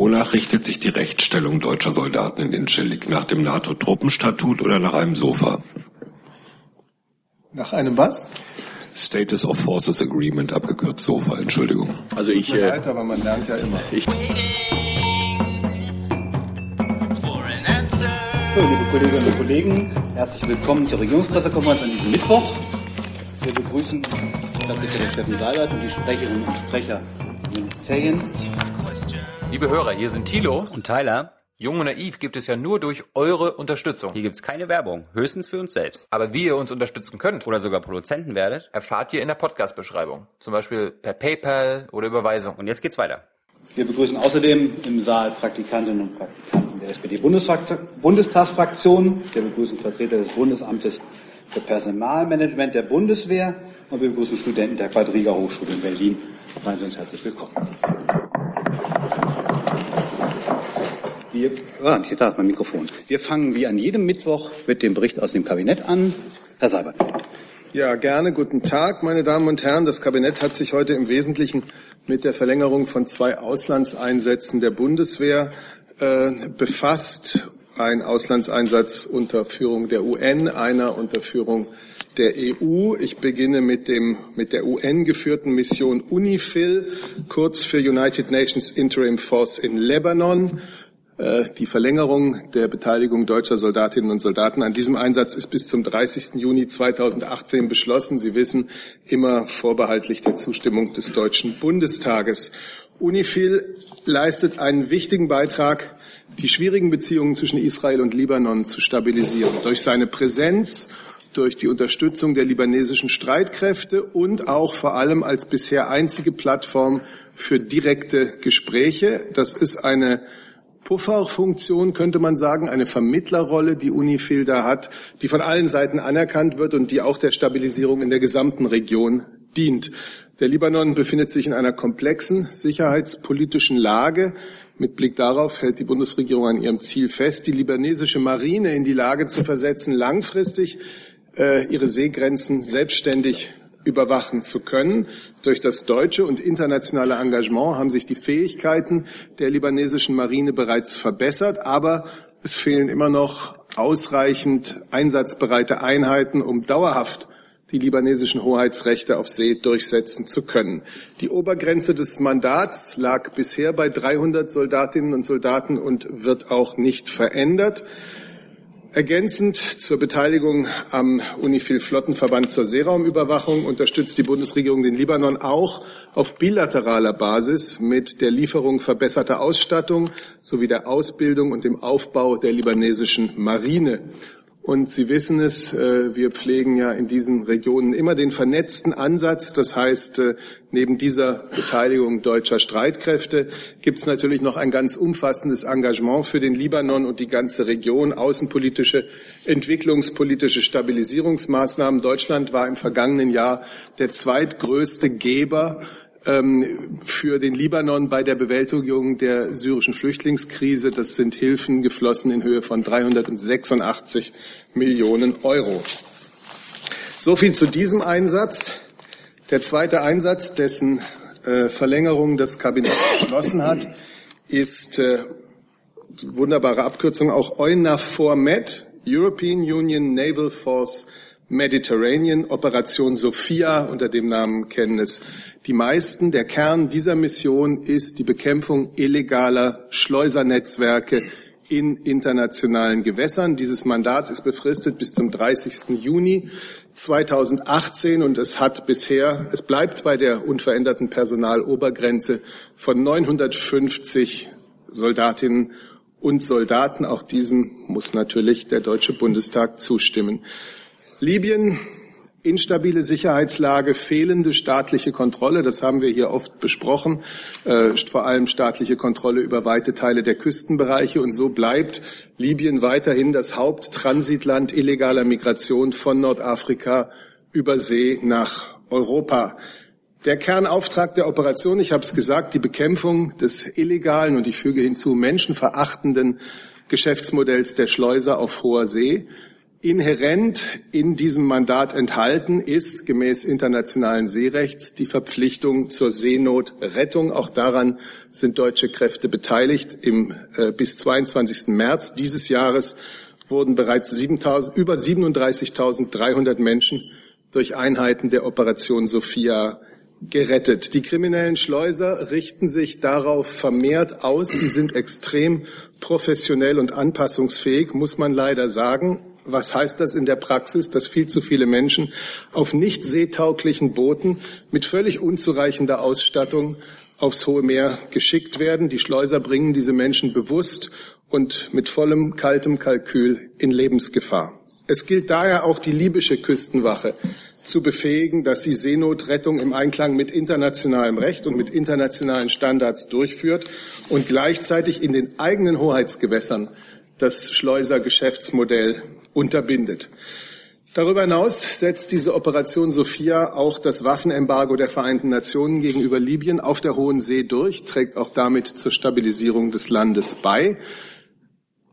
Wonach richtet sich die Rechtsstellung deutscher Soldaten in Incirlik? Nach dem NATO-Truppenstatut oder nach einem Sofa? Nach einem was? Status of Forces Agreement, abgekürzt SOFA, Entschuldigung. Also ich. Äh, leid, aber man lernt ja immer. Ich, so, liebe Kolleginnen und Kollegen, herzlich willkommen zur Regierungspressekonferenz an diesem Mittwoch. Wir begrüßen Staatssekretär Steffen Seibert und die Sprecherinnen und Sprecher der Ministerien. Liebe Hörer, hier sind Thilo und Tyler. Jung und Naiv gibt es ja nur durch eure Unterstützung. Hier gibt es keine Werbung, höchstens für uns selbst. Aber wie ihr uns unterstützen könnt oder sogar Produzenten werdet, erfahrt ihr in der Podcast-Beschreibung. Zum Beispiel per PayPal oder Überweisung. Und jetzt geht's weiter. Wir begrüßen außerdem im Saal Praktikantinnen und Praktikanten der SPD-Bundestagsfraktion. Wir begrüßen Vertreter des Bundesamtes für Personalmanagement der Bundeswehr und wir begrüßen Studenten der Quadriga Hochschule in Berlin. Seien Sie uns herzlich willkommen. Wir, ah, hier, da ist mein Mikrofon. Wir fangen wie an jedem Mittwoch mit dem Bericht aus dem Kabinett an. Herr Seibert. Ja, gerne. Guten Tag, meine Damen und Herren. Das Kabinett hat sich heute im Wesentlichen mit der Verlängerung von zwei Auslandseinsätzen der Bundeswehr äh, befasst. Ein Auslandseinsatz unter Führung der UN, einer unter Führung der EU. Ich beginne mit dem mit der UN geführten Mission UNIFIL, kurz für United Nations Interim Force in Lebanon. Äh, die Verlängerung der Beteiligung deutscher Soldatinnen und Soldaten an diesem Einsatz ist bis zum 30. Juni 2018 beschlossen. Sie wissen, immer vorbehaltlich der Zustimmung des Deutschen Bundestages. UNIFIL leistet einen wichtigen Beitrag, die schwierigen Beziehungen zwischen Israel und Libanon zu stabilisieren. Durch seine Präsenz, durch die Unterstützung der libanesischen Streitkräfte und auch vor allem als bisher einzige Plattform für direkte Gespräche. Das ist eine Pufferfunktion, könnte man sagen, eine Vermittlerrolle, die UNIFIL da hat, die von allen Seiten anerkannt wird und die auch der Stabilisierung in der gesamten Region dient. Der Libanon befindet sich in einer komplexen sicherheitspolitischen Lage. Mit Blick darauf hält die Bundesregierung an ihrem Ziel fest, die libanesische Marine in die Lage zu versetzen, langfristig äh, ihre Seegrenzen selbstständig überwachen zu können. Durch das deutsche und internationale Engagement haben sich die Fähigkeiten der libanesischen Marine bereits verbessert, aber es fehlen immer noch ausreichend einsatzbereite Einheiten, um dauerhaft die libanesischen Hoheitsrechte auf See durchsetzen zu können. Die Obergrenze des Mandats lag bisher bei 300 Soldatinnen und Soldaten und wird auch nicht verändert. Ergänzend zur Beteiligung am UNIFIL-Flottenverband zur Seeraumüberwachung unterstützt die Bundesregierung den Libanon auch auf bilateraler Basis mit der Lieferung verbesserter Ausstattung sowie der Ausbildung und dem Aufbau der libanesischen Marine. Und Sie wissen es, äh, wir pflegen ja in diesen Regionen immer den vernetzten Ansatz. Das heißt, äh, neben dieser Beteiligung deutscher Streitkräfte gibt es natürlich noch ein ganz umfassendes Engagement für den Libanon und die ganze Region, außenpolitische, entwicklungspolitische Stabilisierungsmaßnahmen. Deutschland war im vergangenen Jahr der zweitgrößte Geber für den Libanon bei der Bewältigung der syrischen Flüchtlingskrise. Das sind Hilfen geflossen in Höhe von 386 Millionen Euro. So viel zu diesem Einsatz. Der zweite Einsatz, dessen äh, Verlängerung das Kabinett beschlossen hat, ist äh, wunderbare Abkürzung auch EUNAVFOR Med, European Union Naval Force Mediterranean, Operation Sophia, unter dem Namen kennen es die meisten. Der Kern dieser Mission ist die Bekämpfung illegaler Schleusernetzwerke in internationalen Gewässern. Dieses Mandat ist befristet bis zum 30. Juni 2018 und es hat bisher, es bleibt bei der unveränderten Personalobergrenze von 950 Soldatinnen und Soldaten. Auch diesem muss natürlich der Deutsche Bundestag zustimmen. Libyen, instabile Sicherheitslage, fehlende staatliche Kontrolle, das haben wir hier oft besprochen, äh, vor allem staatliche Kontrolle über weite Teile der Küstenbereiche. Und so bleibt Libyen weiterhin das Haupttransitland illegaler Migration von Nordafrika über See nach Europa. Der Kernauftrag der Operation, ich habe es gesagt, die Bekämpfung des illegalen und ich füge hinzu menschenverachtenden Geschäftsmodells der Schleuser auf hoher See Inhärent in diesem Mandat enthalten ist gemäß internationalen Seerechts die Verpflichtung zur Seenotrettung. Auch daran sind deutsche Kräfte beteiligt. Im, äh, bis 22. März dieses Jahres wurden bereits 7, über 37.300 Menschen durch Einheiten der Operation Sophia gerettet. Die kriminellen Schleuser richten sich darauf vermehrt aus. Sie sind extrem professionell und anpassungsfähig, muss man leider sagen. Was heißt das in der Praxis, dass viel zu viele Menschen auf nicht seetauglichen Booten mit völlig unzureichender Ausstattung aufs hohe Meer geschickt werden? Die Schleuser bringen diese Menschen bewusst und mit vollem kaltem Kalkül in Lebensgefahr. Es gilt daher auch die libysche Küstenwache zu befähigen, dass sie Seenotrettung im Einklang mit internationalem Recht und mit internationalen Standards durchführt und gleichzeitig in den eigenen Hoheitsgewässern das Schleusergeschäftsmodell unterbindet. Darüber hinaus setzt diese Operation Sophia auch das Waffenembargo der Vereinten Nationen gegenüber Libyen auf der Hohen See durch, trägt auch damit zur Stabilisierung des Landes bei.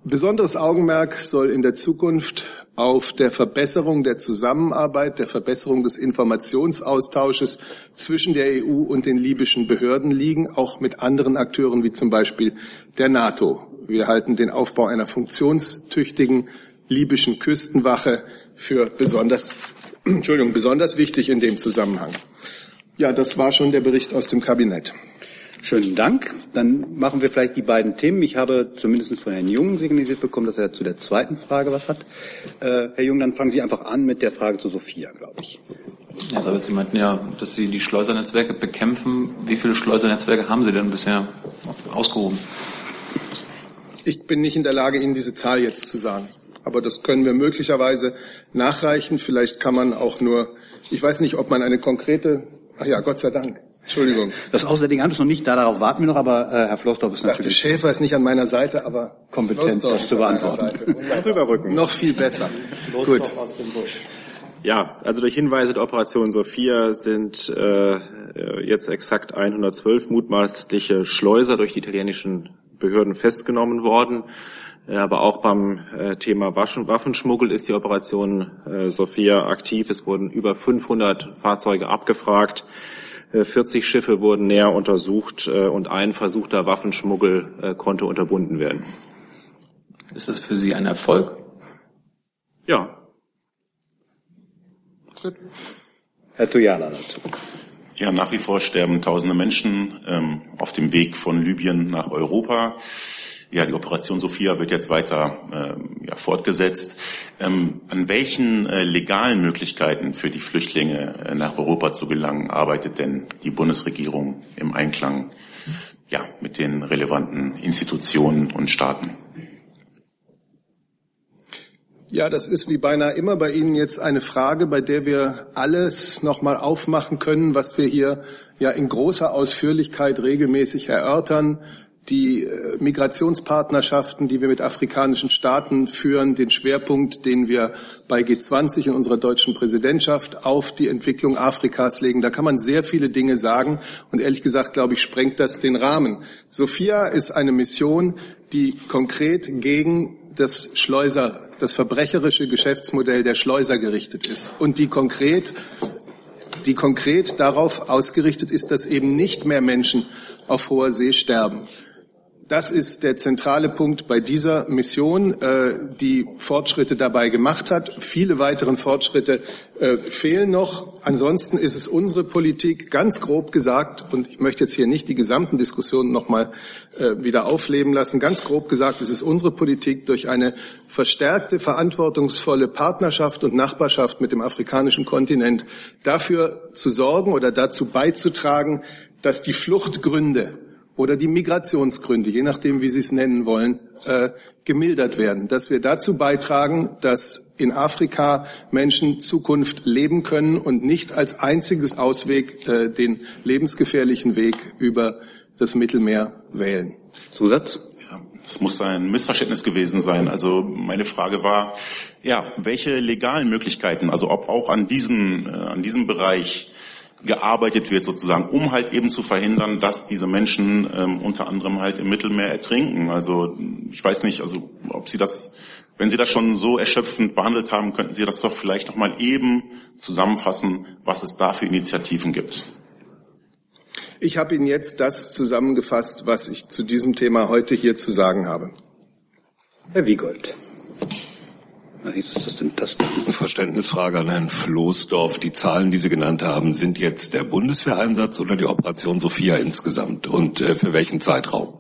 Besonderes Augenmerk soll in der Zukunft auf der Verbesserung der Zusammenarbeit, der Verbesserung des Informationsaustausches zwischen der EU und den libyschen Behörden liegen, auch mit anderen Akteuren wie zum Beispiel der NATO. Wir halten den Aufbau einer funktionstüchtigen libyschen Küstenwache für besonders, Entschuldigung, besonders wichtig in dem Zusammenhang. Ja, das war schon der Bericht aus dem Kabinett. Schönen Dank. Dann machen wir vielleicht die beiden Themen. Ich habe zumindest von Herrn Jung signalisiert bekommen, dass er zu der zweiten Frage was hat. Äh, Herr Jung, dann fangen Sie einfach an mit der Frage zu Sophia, glaube ich. Ja, aber Sie meinten ja, dass Sie die Schleusernetzwerke bekämpfen. Wie viele Schleusernetzwerke haben Sie denn bisher ausgehoben? Ich bin nicht in der Lage, Ihnen diese Zahl jetzt zu sagen. Aber das können wir möglicherweise nachreichen. Vielleicht kann man auch nur, ich weiß nicht, ob man eine konkrete, ach ja, Gott sei Dank. Entschuldigung. Das Auswärtige Amt ist noch nicht da, darauf warten wir noch, aber äh, Herr Flossdorf ist natürlich... Ich dachte, Schäfer ist nicht an meiner Seite, aber kompetent, das zu beantworten. Rüberrücken. Noch viel besser. Gut. Ja, also durch Hinweise der Operation Sophia sind äh, jetzt exakt 112 mutmaßliche Schleuser durch die italienischen Behörden festgenommen worden. Aber auch beim äh, Thema Waffenschmuggel ist die Operation äh, Sophia aktiv. Es wurden über 500 Fahrzeuge abgefragt. 40 Schiffe wurden näher untersucht und ein versuchter Waffenschmuggel konnte unterbunden werden. Ist das für Sie ein Erfolg? Ja. Herr Tujala dazu. Ja, nach wie vor sterben tausende Menschen ähm, auf dem Weg von Libyen nach Europa. Ja, die Operation Sophia wird jetzt weiter äh, ja, fortgesetzt. Ähm, an welchen äh, legalen Möglichkeiten für die Flüchtlinge äh, nach Europa zu gelangen, arbeitet denn die Bundesregierung im Einklang ja, mit den relevanten Institutionen und Staaten? Ja, das ist wie beinahe immer bei Ihnen jetzt eine Frage, bei der wir alles nochmal aufmachen können, was wir hier ja in großer Ausführlichkeit regelmäßig erörtern die äh, Migrationspartnerschaften, die wir mit afrikanischen Staaten führen, den Schwerpunkt, den wir bei G20 in unserer deutschen Präsidentschaft auf die Entwicklung Afrikas legen. Da kann man sehr viele Dinge sagen und ehrlich gesagt, glaube ich, sprengt das den Rahmen. Sophia ist eine Mission, die konkret gegen das Schleuser, das verbrecherische Geschäftsmodell der Schleuser gerichtet ist und die konkret die konkret darauf ausgerichtet ist, dass eben nicht mehr Menschen auf hoher See sterben. Das ist der zentrale Punkt bei dieser Mission, äh, die Fortschritte dabei gemacht hat. Viele weitere Fortschritte äh, fehlen noch. Ansonsten ist es unsere Politik, ganz grob gesagt, und ich möchte jetzt hier nicht die gesamten Diskussionen nochmal äh, wieder aufleben lassen, ganz grob gesagt ist es unsere Politik, durch eine verstärkte, verantwortungsvolle Partnerschaft und Nachbarschaft mit dem afrikanischen Kontinent dafür zu sorgen oder dazu beizutragen, dass die Fluchtgründe oder die Migrationsgründe, je nachdem, wie Sie es nennen wollen, äh, gemildert werden. Dass wir dazu beitragen, dass in Afrika Menschen Zukunft leben können und nicht als einziges Ausweg äh, den lebensgefährlichen Weg über das Mittelmeer wählen. Zusatz? Ja, es muss ein Missverständnis gewesen sein. Also meine Frage war, ja, welche legalen Möglichkeiten, also ob auch an diesen, äh, an diesem Bereich gearbeitet wird sozusagen, um halt eben zu verhindern, dass diese Menschen ähm, unter anderem halt im Mittelmeer ertrinken. Also ich weiß nicht, also ob Sie das Wenn Sie das schon so erschöpfend behandelt haben, könnten Sie das doch vielleicht noch mal eben zusammenfassen, was es da für Initiativen gibt. Ich habe Ihnen jetzt das zusammengefasst, was ich zu diesem Thema heute hier zu sagen habe. Herr Wiegold. Ist denn das Eine Verständnisfrage an Herrn Floßdorf. Die Zahlen, die Sie genannt haben, sind jetzt der Bundeswehreinsatz oder die Operation Sophia insgesamt? Und äh, für welchen Zeitraum?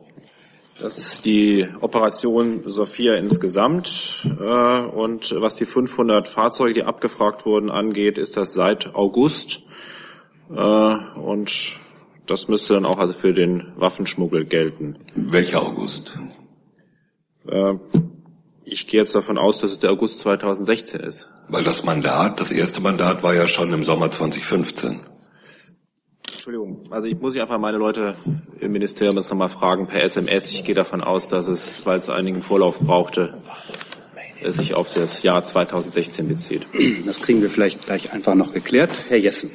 Das ist die Operation Sophia insgesamt. Äh, und was die 500 Fahrzeuge, die abgefragt wurden, angeht, ist das seit August. Äh, und das müsste dann auch also für den Waffenschmuggel gelten. Welcher August? Ich gehe jetzt davon aus, dass es der August 2016 ist. Weil das Mandat, das erste Mandat war ja schon im Sommer 2015. Entschuldigung, also ich muss ich einfach meine Leute im Ministerium jetzt nochmal fragen per SMS. Ich gehe davon aus, dass es, weil es einigen Vorlauf brauchte, es sich auf das Jahr 2016 bezieht. Das kriegen wir vielleicht gleich einfach noch geklärt. Herr Jessen.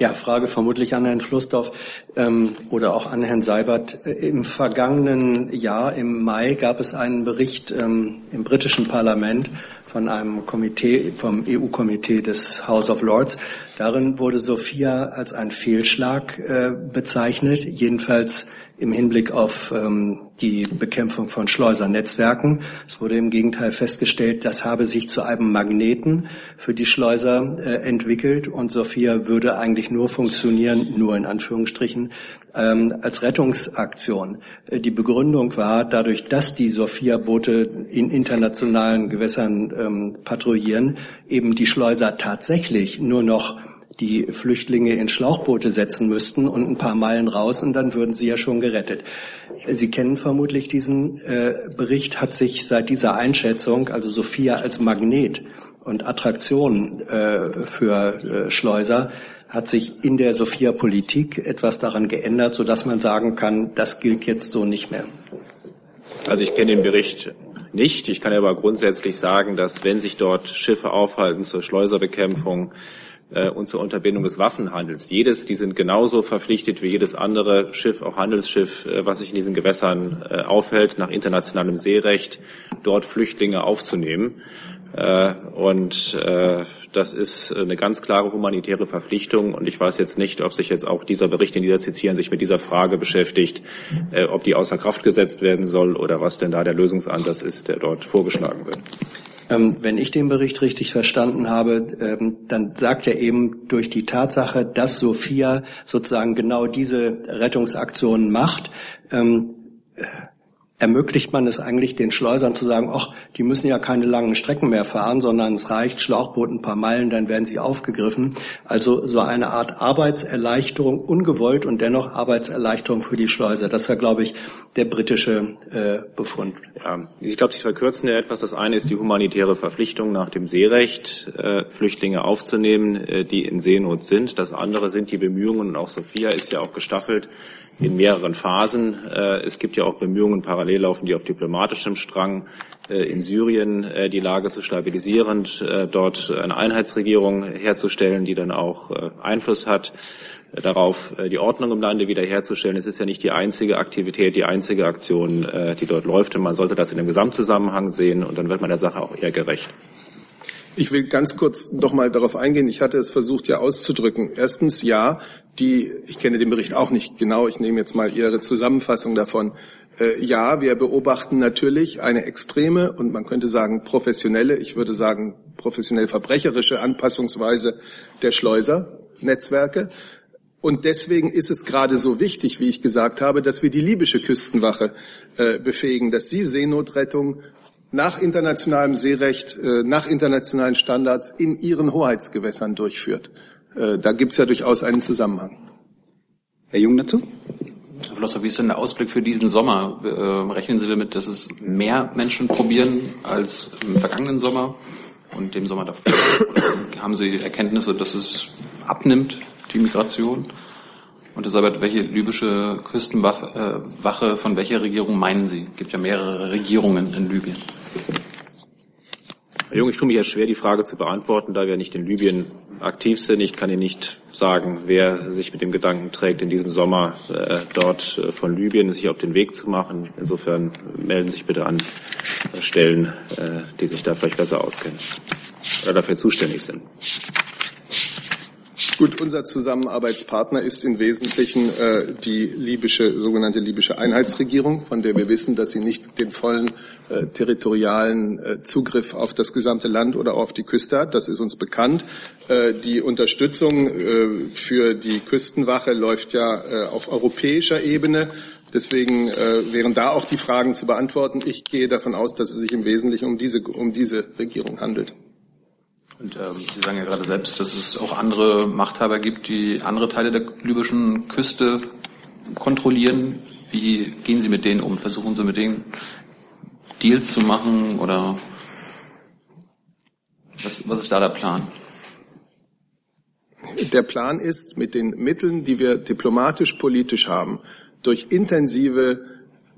Ja, Frage vermutlich an Herrn Flussdorf ähm, oder auch an Herrn Seibert. Äh, Im vergangenen Jahr, im Mai, gab es einen Bericht ähm, im britischen Parlament von einem Komitee, vom EU-Komitee des House of Lords. Darin wurde Sophia als ein Fehlschlag äh, bezeichnet, jedenfalls im Hinblick auf ähm, die Bekämpfung von Schleusernetzwerken. Es wurde im Gegenteil festgestellt, das habe sich zu einem Magneten für die Schleuser äh, entwickelt und Sophia würde eigentlich nur funktionieren, nur in Anführungsstrichen, ähm, als Rettungsaktion. Äh, die Begründung war, dadurch, dass die Sophia-Boote in internationalen Gewässern ähm, patrouillieren, eben die Schleuser tatsächlich nur noch die Flüchtlinge in Schlauchboote setzen müssten und ein paar Meilen raus und dann würden sie ja schon gerettet. Sie kennen vermutlich diesen äh, Bericht, hat sich seit dieser Einschätzung, also Sophia als Magnet und Attraktion äh, für äh, Schleuser, hat sich in der Sophia-Politik etwas daran geändert, sodass man sagen kann, das gilt jetzt so nicht mehr. Also ich kenne den Bericht nicht. Ich kann aber grundsätzlich sagen, dass wenn sich dort Schiffe aufhalten zur Schleuserbekämpfung, und zur Unterbindung des Waffenhandels. Jedes, die sind genauso verpflichtet wie jedes andere Schiff, auch Handelsschiff, äh, was sich in diesen Gewässern äh, aufhält, nach internationalem Seerecht, dort Flüchtlinge aufzunehmen. Äh, und äh, das ist eine ganz klare humanitäre Verpflichtung. Und ich weiß jetzt nicht, ob sich jetzt auch dieser Bericht, den Sie zitieren, sich mit dieser Frage beschäftigt, äh, ob die außer Kraft gesetzt werden soll oder was denn da der Lösungsansatz ist, der dort vorgeschlagen wird. Ähm, wenn ich den Bericht richtig verstanden habe, ähm, dann sagt er eben durch die Tatsache, dass Sophia sozusagen genau diese Rettungsaktionen macht, ähm, ermöglicht man es eigentlich den Schleusern zu sagen, ach, die müssen ja keine langen Strecken mehr fahren, sondern es reicht Schlauchboot ein paar Meilen, dann werden sie aufgegriffen. Also so eine Art Arbeitserleichterung, ungewollt und dennoch Arbeitserleichterung für die Schleuser. Das war, glaube ich, der britische äh, Befund. Ja, ich glaube, Sie verkürzen ja etwas. Das eine ist die humanitäre Verpflichtung nach dem Seerecht, äh, Flüchtlinge aufzunehmen, äh, die in Seenot sind. Das andere sind die Bemühungen, und auch Sophia ist ja auch gestaffelt, in mehreren Phasen. Äh, es gibt ja auch Bemühungen parallel laufen, die auf diplomatischem Strang äh, in Syrien äh, die Lage zu stabilisieren, dort eine Einheitsregierung herzustellen, die dann auch Einfluss hat darauf, die Ordnung im Lande wiederherzustellen. Es ist ja nicht die einzige Aktivität, die einzige Aktion, die dort läuft. Und man sollte das in dem Gesamtzusammenhang sehen und dann wird man der Sache auch eher gerecht. Ich will ganz kurz noch mal darauf eingehen. Ich hatte es versucht, ja auszudrücken. Erstens, ja, die, ich kenne den Bericht auch nicht genau. Ich nehme jetzt mal Ihre Zusammenfassung davon. Äh, ja, wir beobachten natürlich eine extreme und man könnte sagen professionelle, ich würde sagen professionell verbrecherische Anpassungsweise der Schleusernetzwerke. Und deswegen ist es gerade so wichtig, wie ich gesagt habe, dass wir die libysche Küstenwache äh, befähigen, dass sie Seenotrettung nach internationalem Seerecht, äh, nach internationalen Standards in ihren Hoheitsgewässern durchführt. Äh, da gibt es ja durchaus einen Zusammenhang. Herr Jung dazu? Herr Flosser, wie ist denn der Ausblick für diesen Sommer? Äh, rechnen Sie damit, dass es mehr Menschen probieren als im vergangenen Sommer und dem Sommer davor? Oder haben Sie Erkenntnisse, dass es abnimmt, die Migration? Und deshalb, welche libysche Küstenwache, von welcher Regierung meinen Sie? Es gibt ja mehrere Regierungen in Libyen. Herr Jung, ich tue mich ja schwer, die Frage zu beantworten, da wir nicht in Libyen aktiv sind. Ich kann Ihnen nicht sagen, wer sich mit dem Gedanken trägt, in diesem Sommer äh, dort äh, von Libyen sich auf den Weg zu machen. Insofern melden Sie sich bitte an äh, Stellen, die sich da vielleicht besser auskennen oder dafür zuständig sind. Gut, unser Zusammenarbeitspartner ist im Wesentlichen äh, die libysche, sogenannte libysche Einheitsregierung, von der wir wissen, dass sie nicht den vollen äh, territorialen äh, Zugriff auf das gesamte Land oder auf die Küste hat. Das ist uns bekannt. Äh, die Unterstützung äh, für die Küstenwache läuft ja äh, auf europäischer Ebene. Deswegen äh, wären da auch die Fragen zu beantworten. Ich gehe davon aus, dass es sich im Wesentlichen um diese, um diese Regierung handelt. Und ähm, Sie sagen ja gerade selbst, dass es auch andere Machthaber gibt, die andere Teile der libyschen Küste kontrollieren. Wie gehen Sie mit denen um? Versuchen Sie mit denen Deals zu machen oder was, was ist da der Plan? Der Plan ist, mit den Mitteln, die wir diplomatisch, politisch haben, durch intensive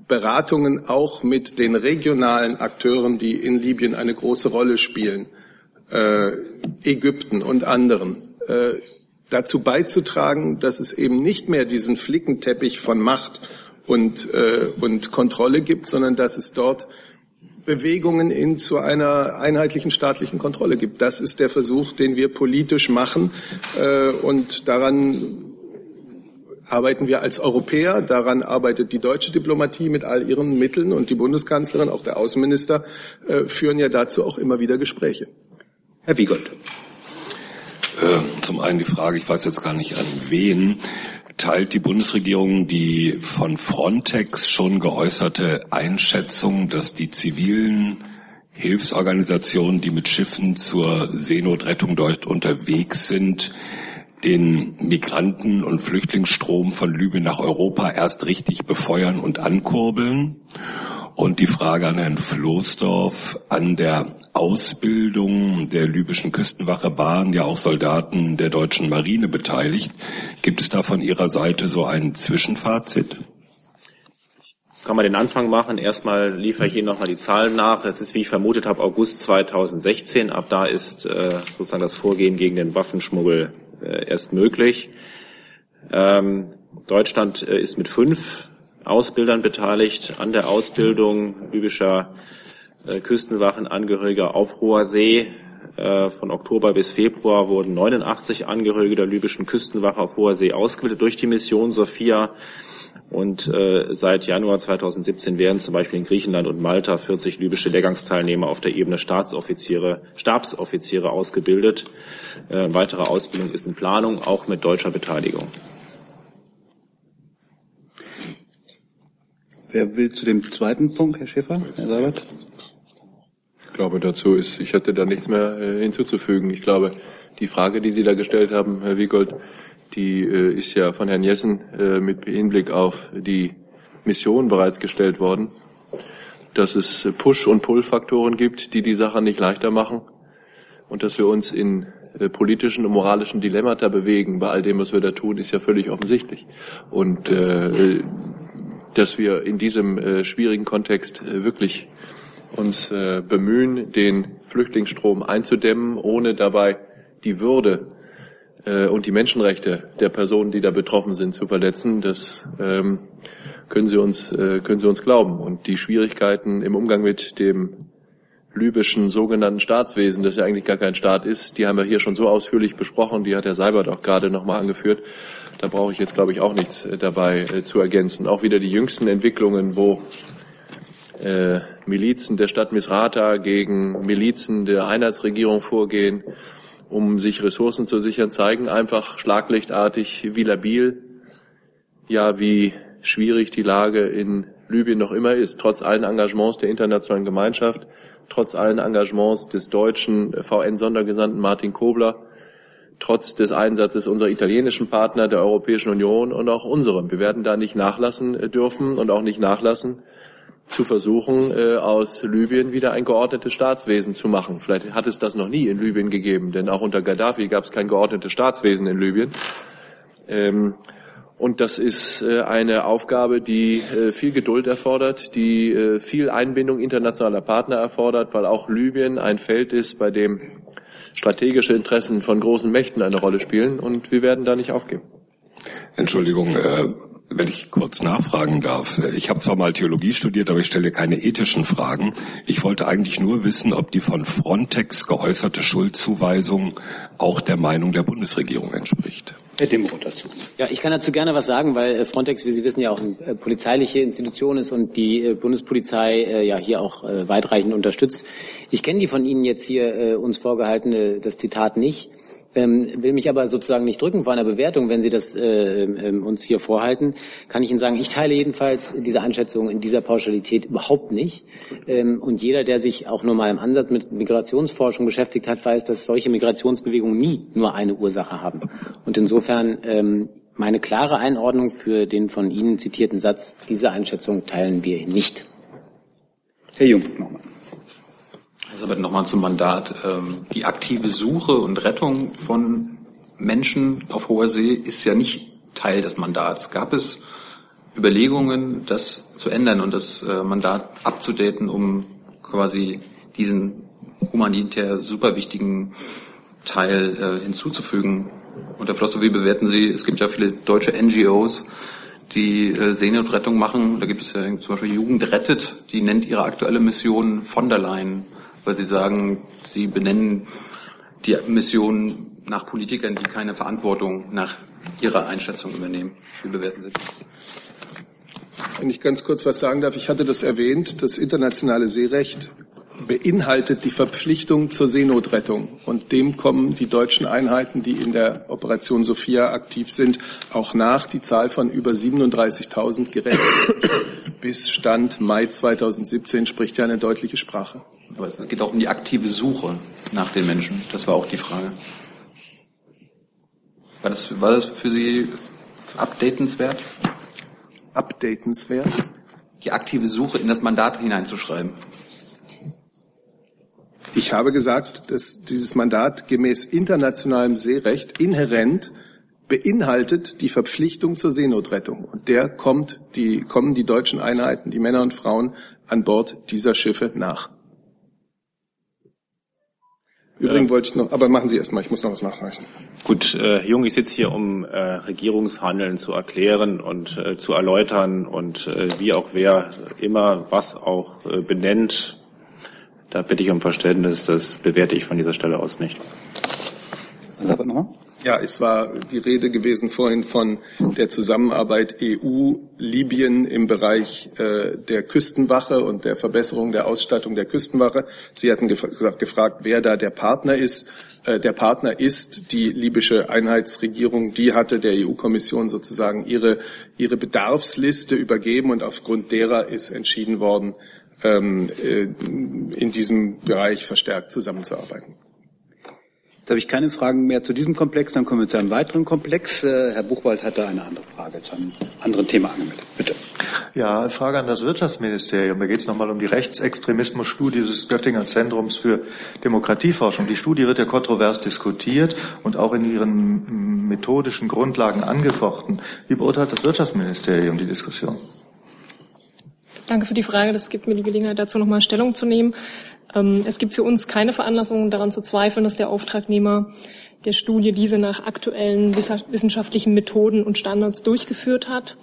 Beratungen auch mit den regionalen Akteuren, die in Libyen eine große Rolle spielen, äh, Ägypten und anderen, äh, dazu beizutragen, dass es eben nicht mehr diesen Flickenteppich von Macht und, äh, und Kontrolle gibt, sondern dass es dort Bewegungen hin zu einer einheitlichen staatlichen Kontrolle gibt. Das ist der Versuch, den wir politisch machen. Äh, und daran arbeiten wir als Europäer, daran arbeitet die deutsche Diplomatie mit all ihren Mitteln und die Bundeskanzlerin, auch der Außenminister, äh, führen ja dazu auch immer wieder Gespräche. Herr Wiegold. Äh, zum einen die Frage, ich weiß jetzt gar nicht an wen, teilt die Bundesregierung die von Frontex schon geäußerte Einschätzung, dass die zivilen Hilfsorganisationen, die mit Schiffen zur Seenotrettung dort unterwegs sind, den Migranten- und Flüchtlingsstrom von Libyen nach Europa erst richtig befeuern und ankurbeln? Und die Frage an Herrn Floßdorf, an der Ausbildung der libyschen Küstenwache waren ja auch Soldaten der deutschen Marine beteiligt. Gibt es da von Ihrer Seite so ein Zwischenfazit? Kann man den Anfang machen. Erstmal liefere ich Ihnen nochmal die Zahlen nach. Es ist, wie ich vermutet habe, August 2016. Ab da ist äh, sozusagen das Vorgehen gegen den Waffenschmuggel äh, erst möglich. Ähm, Deutschland äh, ist mit fünf Ausbildern beteiligt an der Ausbildung libyscher äh, Küstenwachenangehöriger auf hoher See. Äh, von Oktober bis Februar wurden 89 Angehörige der libyschen Küstenwache auf hoher See ausgebildet durch die Mission Sophia. Und äh, seit Januar 2017 werden zum Beispiel in Griechenland und Malta 40 libysche Lehrgangsteilnehmer auf der Ebene Staatsoffiziere, Stabsoffiziere ausgebildet. Äh, weitere Ausbildung ist in Planung, auch mit deutscher Beteiligung. Wer will zu dem zweiten Punkt, Herr Schäfer, Herr Seibert? Ich glaube, dazu ist, ich hätte da nichts mehr äh, hinzuzufügen. Ich glaube, die Frage, die Sie da gestellt haben, Herr Wiegold, die äh, ist ja von Herrn Jessen äh, mit Hinblick auf die Mission bereits gestellt worden, dass es Push- und Pull-Faktoren gibt, die die Sache nicht leichter machen und dass wir uns in äh, politischen und moralischen Dilemmata bewegen bei all dem, was wir da tun, ist ja völlig offensichtlich. Und äh, dass wir in diesem äh, schwierigen Kontext äh, wirklich uns äh, bemühen, den Flüchtlingsstrom einzudämmen, ohne dabei die Würde äh, und die Menschenrechte der Personen, die da betroffen sind, zu verletzen. Das ähm, können Sie uns äh, können Sie uns glauben. Und die Schwierigkeiten im Umgang mit dem libyschen sogenannten Staatswesen, das ja eigentlich gar kein Staat ist, die haben wir hier schon so ausführlich besprochen. Die hat Herr Seibert auch gerade nochmal angeführt. Da brauche ich jetzt, glaube ich, auch nichts äh, dabei äh, zu ergänzen. Auch wieder die jüngsten Entwicklungen, wo äh, Milizen der Stadt Misrata gegen Milizen der Einheitsregierung vorgehen, um sich Ressourcen zu sichern, zeigen einfach schlaglichtartig, wie labil, ja, wie schwierig die Lage in Libyen noch immer ist, trotz allen Engagements der internationalen Gemeinschaft, trotz allen Engagements des deutschen VN-Sondergesandten Martin Kobler, trotz des Einsatzes unserer italienischen Partner, der Europäischen Union und auch unserem. Wir werden da nicht nachlassen dürfen und auch nicht nachlassen, zu versuchen, äh, aus Libyen wieder ein geordnetes Staatswesen zu machen. Vielleicht hat es das noch nie in Libyen gegeben, denn auch unter Gaddafi gab es kein geordnetes Staatswesen in Libyen. Ähm, Und das ist äh, eine Aufgabe, die äh, viel Geduld erfordert, die äh, viel Einbindung internationaler Partner erfordert, weil auch Libyen ein Feld ist, bei dem strategische Interessen von großen Mächten eine Rolle spielen. Und wir werden da nicht aufgeben. Entschuldigung, äh, wenn ich kurz nachfragen darf. Ich habe zwar mal Theologie studiert, aber ich stelle keine ethischen Fragen. Ich wollte eigentlich nur wissen, ob die von Frontex geäußerte Schuldzuweisung auch der Meinung der Bundesregierung entspricht. Herr Dimroth dazu. Ja, ich kann dazu gerne was sagen, weil äh, Frontex, wie Sie wissen, ja auch eine äh, polizeiliche Institution ist und die äh, Bundespolizei ja hier auch weitreichend unterstützt. Ich kenne die von Ihnen jetzt hier uns vorgehaltene, das Zitat nicht ähm, will mich aber sozusagen nicht drücken vor einer Bewertung, wenn Sie das äh, äh, uns hier vorhalten, kann ich Ihnen sagen, ich teile jedenfalls diese Einschätzung in dieser Pauschalität überhaupt nicht. Ähm, und jeder, der sich auch nur mal im Ansatz mit Migrationsforschung beschäftigt hat, weiß, dass solche Migrationsbewegungen nie nur eine Ursache haben. Und insofern ähm, meine klare Einordnung für den von Ihnen zitierten Satz, diese Einschätzung teilen wir nicht. Herr Jung, nochmal. Elisabeth, nochmal zum Mandat. Ähm, die aktive Suche und Rettung von Menschen auf hoher See ist ja nicht Teil des Mandats. Gab es Überlegungen, das zu ändern und das äh, Mandat abzudaten, um quasi diesen humanitär super wichtigen Teil äh, hinzuzufügen? Und Herr Flosser, wie bewerten Sie, es gibt ja viele deutsche NGOs, die äh, Seenotrettung machen. Da gibt es ja zum Beispiel Jugend rettet, die nennt ihre aktuelle Mission von der Leyen weil Sie sagen, Sie benennen die Mission nach Politikern, die keine Verantwortung nach Ihrer Einschätzung übernehmen. Wie bewerten Sie das? Wenn ich ganz kurz was sagen darf, ich hatte das erwähnt, das internationale Seerecht beinhaltet die Verpflichtung zur Seenotrettung. Und dem kommen die deutschen Einheiten, die in der Operation Sophia aktiv sind, auch nach. Die Zahl von über 37.000 Geräten bis Stand Mai 2017 spricht ja eine deutliche Sprache. Aber es geht auch um die aktive Suche nach den Menschen. Das war auch die Frage. War das, war das für Sie updatenswert? Updatenswert? Die aktive Suche in das Mandat hineinzuschreiben. Ich habe gesagt, dass dieses Mandat gemäß internationalem Seerecht inhärent beinhaltet die Verpflichtung zur Seenotrettung. Und der kommt die, kommen die deutschen Einheiten, die Männer und Frauen an Bord dieser Schiffe nach. Übrigens wollte ich noch, aber machen Sie erst mal, ich muss noch was nachreichen. Gut, äh, Herr Jung, ich sitze hier, um äh, Regierungshandeln zu erklären und äh, zu erläutern und äh, wie auch wer immer was auch äh, benennt. Da bitte ich um Verständnis, das bewerte ich von dieser Stelle aus nicht. nochmal? Ja, es war die Rede gewesen vorhin von der Zusammenarbeit EU-Libyen im Bereich äh, der Küstenwache und der Verbesserung der Ausstattung der Küstenwache. Sie hatten gef gesagt, gefragt, wer da der Partner ist. Äh, der Partner ist die libysche Einheitsregierung. Die hatte der EU-Kommission sozusagen ihre, ihre Bedarfsliste übergeben und aufgrund derer ist entschieden worden, ähm, äh, in diesem Bereich verstärkt zusammenzuarbeiten. Jetzt habe ich keine Fragen mehr zu diesem Komplex. Dann kommen wir zu einem weiteren Komplex. Äh, Herr Buchwald hat da eine andere Frage zu einem anderen Thema angemeldet. Bitte. Ja, Frage an das Wirtschaftsministerium. Da geht es nochmal um die Rechtsextremismusstudie des Göttinger Zentrums für Demokratieforschung. Die Studie wird ja kontrovers diskutiert und auch in ihren methodischen Grundlagen angefochten. Wie beurteilt das Wirtschaftsministerium die Diskussion? Danke für die Frage. Das gibt mir die Gelegenheit, dazu nochmal Stellung zu nehmen. Ähm, es gibt für uns keine Veranlassung daran zu zweifeln, dass der Auftragnehmer der Studie diese nach aktuellen wissenschaftlichen Methoden und Standards durchgeführt hat.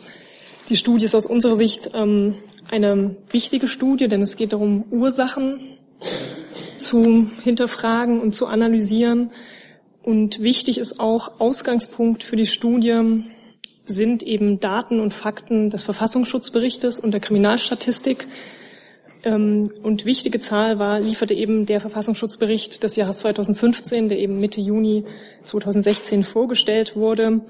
Die Studie ist aus unserer Sicht ähm, eine wichtige Studie, denn es geht darum, Ursachen zu hinterfragen und zu analysieren. Und wichtig ist auch Ausgangspunkt für die Studie sind eben Daten und Fakten des Verfassungsschutzberichtes und der Kriminalstatistik, und wichtige Zahl war, lieferte eben der Verfassungsschutzbericht des Jahres 2015, der eben Mitte Juni 2016 vorgestellt wurde,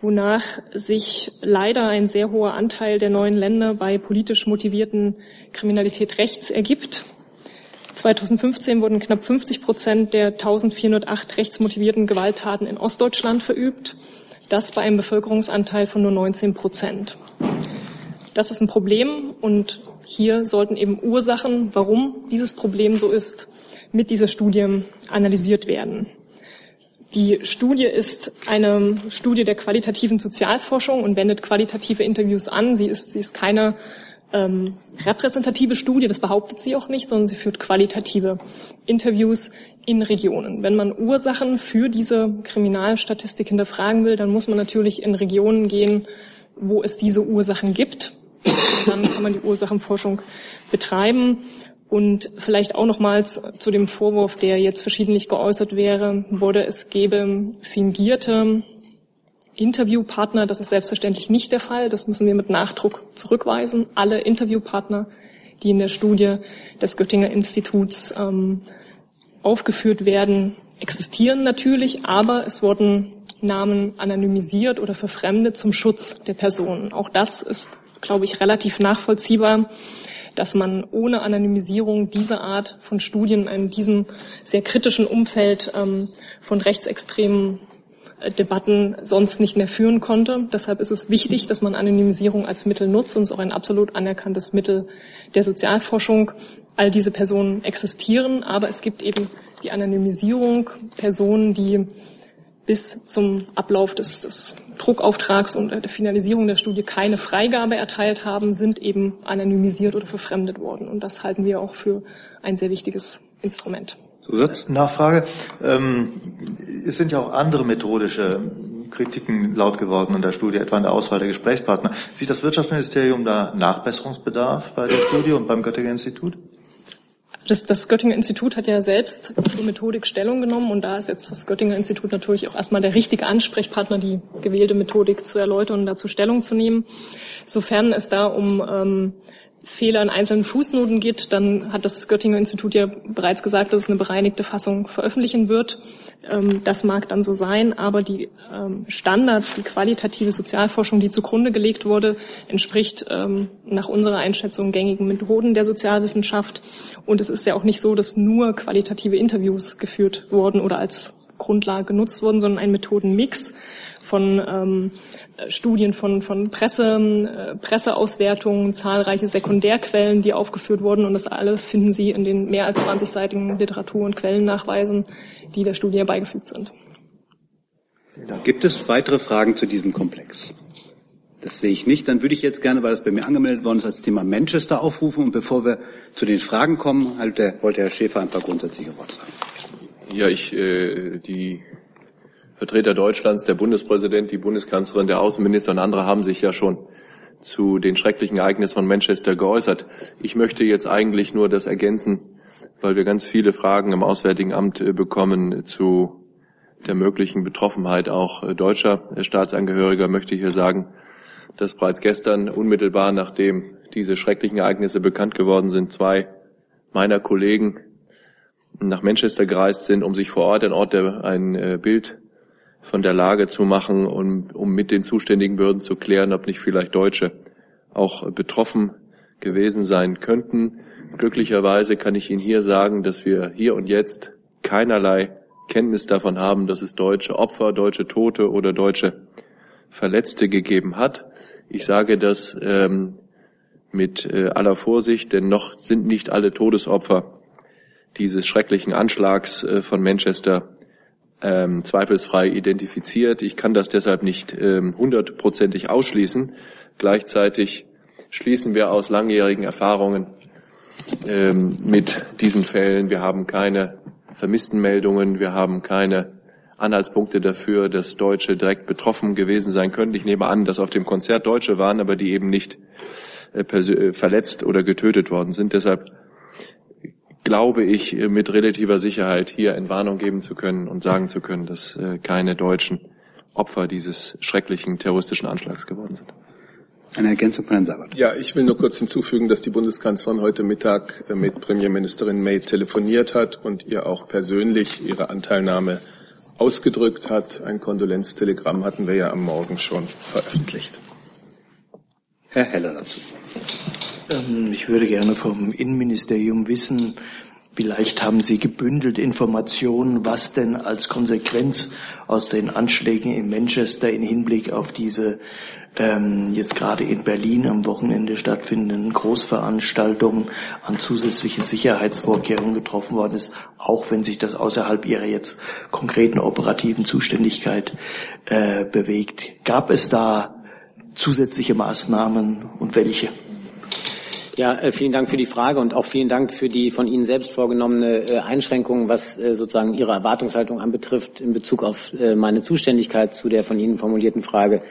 wonach sich leider ein sehr hoher Anteil der neuen Länder bei politisch motivierten Kriminalität rechts ergibt. 2015 wurden knapp 50 Prozent der 1408 rechtsmotivierten Gewalttaten in Ostdeutschland verübt. Das bei einem Bevölkerungsanteil von nur 19 Prozent. Das ist ein Problem und hier sollten eben Ursachen, warum dieses Problem so ist, mit dieser Studie analysiert werden. Die Studie ist eine Studie der qualitativen Sozialforschung und wendet qualitative Interviews an. Sie ist, sie ist keine ähm, repräsentative Studie, das behauptet sie auch nicht, sondern sie führt qualitative Interviews in Regionen. Wenn man Ursachen für diese Kriminalstatistik hinterfragen will, dann muss man natürlich in Regionen gehen, wo es diese Ursachen gibt. Dann kann man die Ursachenforschung betreiben. Und vielleicht auch nochmals zu dem Vorwurf, der jetzt verschiedentlich geäußert wäre, wurde, es gebe fingierte Interviewpartner. Das ist selbstverständlich nicht der Fall. Das müssen wir mit Nachdruck zurückweisen. Alle Interviewpartner, die in der Studie des Göttinger Instituts ähm, aufgeführt werden, existieren natürlich, aber es wurden Namen anonymisiert oder verfremdet zum Schutz der Personen. Auch das ist, glaube ich, relativ nachvollziehbar dass man ohne Anonymisierung diese Art von Studien in diesem sehr kritischen Umfeld ähm, von rechtsextremen äh, Debatten sonst nicht mehr führen konnte. Deshalb ist es wichtig, dass man Anonymisierung als Mittel nutzt und es ist auch ein absolut anerkanntes Mittel der Sozialforschung. All diese Personen existieren, aber es gibt eben die Anonymisierung Personen, die bis zum Ablauf des, des Druckauftrags und der Finalisierung der Studie keine Freigabe erteilt haben, sind eben anonymisiert oder verfremdet worden. Und das halten wir auch für ein sehr wichtiges Instrument. Nachfrage. Ähm, es sind ja auch andere methodische Kritiken laut geworden in der Studie, etwa in der Auswahl der Gesprächspartner. Sieht das Wirtschaftsministerium da Nachbesserungsbedarf bei der Studie und beim Göttinger Institut? Das, das Göttinger Institut hat ja selbst zur Methodik Stellung genommen und da ist jetzt das Göttinger Institut natürlich auch erstmal der richtige Ansprechpartner, die gewählte Methodik zu erläutern und dazu Stellung zu nehmen. Sofern es da um ähm, Fehler in einzelnen Fußnoten geht, dann hat das Göttinger Institut ja bereits gesagt, dass es eine bereinigte Fassung veröffentlichen wird. Ähm, das mag dann so sein, aber die ähm, Standards, die qualitative Sozialforschung, die zugrunde gelegt wurde, entspricht ähm, nach unserer Einschätzung gängigen Methoden der Sozialwissenschaft. Und es ist ja auch nicht so, dass nur qualitative Interviews geführt wurden oder als Grundlage genutzt wurden, sondern ein Methodenmix von ähm, Studien von, von Presse, äh, Presseauswertungen, zahlreiche Sekundärquellen, die aufgeführt wurden. Und das alles finden Sie in den mehr als 20-seitigen Literatur- und Quellennachweisen, die der Studie beigefügt sind. Gibt es weitere Fragen zu diesem Komplex? Das sehe ich nicht. Dann würde ich jetzt gerne, weil das bei mir angemeldet worden ist, als Thema Manchester aufrufen. Und bevor wir zu den Fragen kommen, halt der, wollte Herr Schäfer ein paar grundsätzliche Worte sagen. Ja, ich, äh, die Vertreter Deutschlands, der Bundespräsident, die Bundeskanzlerin, der Außenminister und andere haben sich ja schon zu den schrecklichen Ereignissen von Manchester geäußert. Ich möchte jetzt eigentlich nur das ergänzen, weil wir ganz viele Fragen im Auswärtigen Amt äh, bekommen zu der möglichen Betroffenheit auch äh, deutscher Staatsangehöriger, möchte ich hier sagen, dass bereits gestern unmittelbar nachdem diese schrecklichen Ereignisse bekannt geworden sind, zwei meiner Kollegen nach Manchester gereist sind, um sich vor Ort ein Ort der, ein äh, Bild von der Lage zu machen und um mit den zuständigen Behörden zu klären, ob nicht vielleicht Deutsche auch betroffen gewesen sein könnten. Glücklicherweise kann ich Ihnen hier sagen, dass wir hier und jetzt keinerlei Kenntnis davon haben, dass es deutsche Opfer, deutsche Tote oder deutsche Verletzte gegeben hat. Ich sage das ähm, mit äh, aller Vorsicht, denn noch sind nicht alle Todesopfer dieses schrecklichen Anschlags äh, von Manchester ähm, zweifelsfrei identifiziert. Ich kann das deshalb nicht ähm, hundertprozentig ausschließen. Gleichzeitig schließen wir aus langjährigen Erfahrungen ähm, mit diesen Fällen. Wir haben keine Vermisstenmeldungen, wir haben keine Anhaltspunkte dafür, dass Deutsche direkt betroffen gewesen sein könnten. Ich nehme an, dass auf dem Konzert Deutsche waren, aber die eben nicht äh verletzt oder getötet worden sind. Deshalb glaube ich, mit relativer Sicherheit hier Entwarnung geben zu können und sagen zu können, dass äh, keine deutschen Opfer dieses schrecklichen terroristischen Anschlags geworden sind. Eine Ergänzung von Herrn Sabat. Ja, ich will nur kurz hinzufügen, dass die Bundeskanzlerin heute Mittag äh, mit Premierministerin May telefoniert hat und ihr auch persönlich ihre Anteilnahme ausgedrückt hat. Ein Kondolenztelegramm hatten wir ja am Morgen schon veröffentlicht. Herr Heller dazu. Ähm, ich würde gerne vom Innenministerium wissen, Vielleicht haben Sie gebündelt Informationen, was denn als Konsequenz aus den Anschlägen in Manchester in Hinblick auf diese ähm, jetzt gerade in Berlin am Wochenende stattfindenden Großveranstaltungen an zusätzliche Sicherheitsvorkehrungen getroffen worden ist, auch wenn sich das außerhalb Ihrer jetzt konkreten operativen Zuständigkeit äh, bewegt. Gab es da zusätzliche Maßnahmen und welche? Ja, äh, vielen Dank für die Frage und auch vielen Dank für die von Ihnen selbst vorgenommene äh, Einschränkung, was äh, sozusagen Ihre Erwartungshaltung anbetrifft in Bezug auf meine Zuständigkeit zu der von Ihnen formulierten Frage.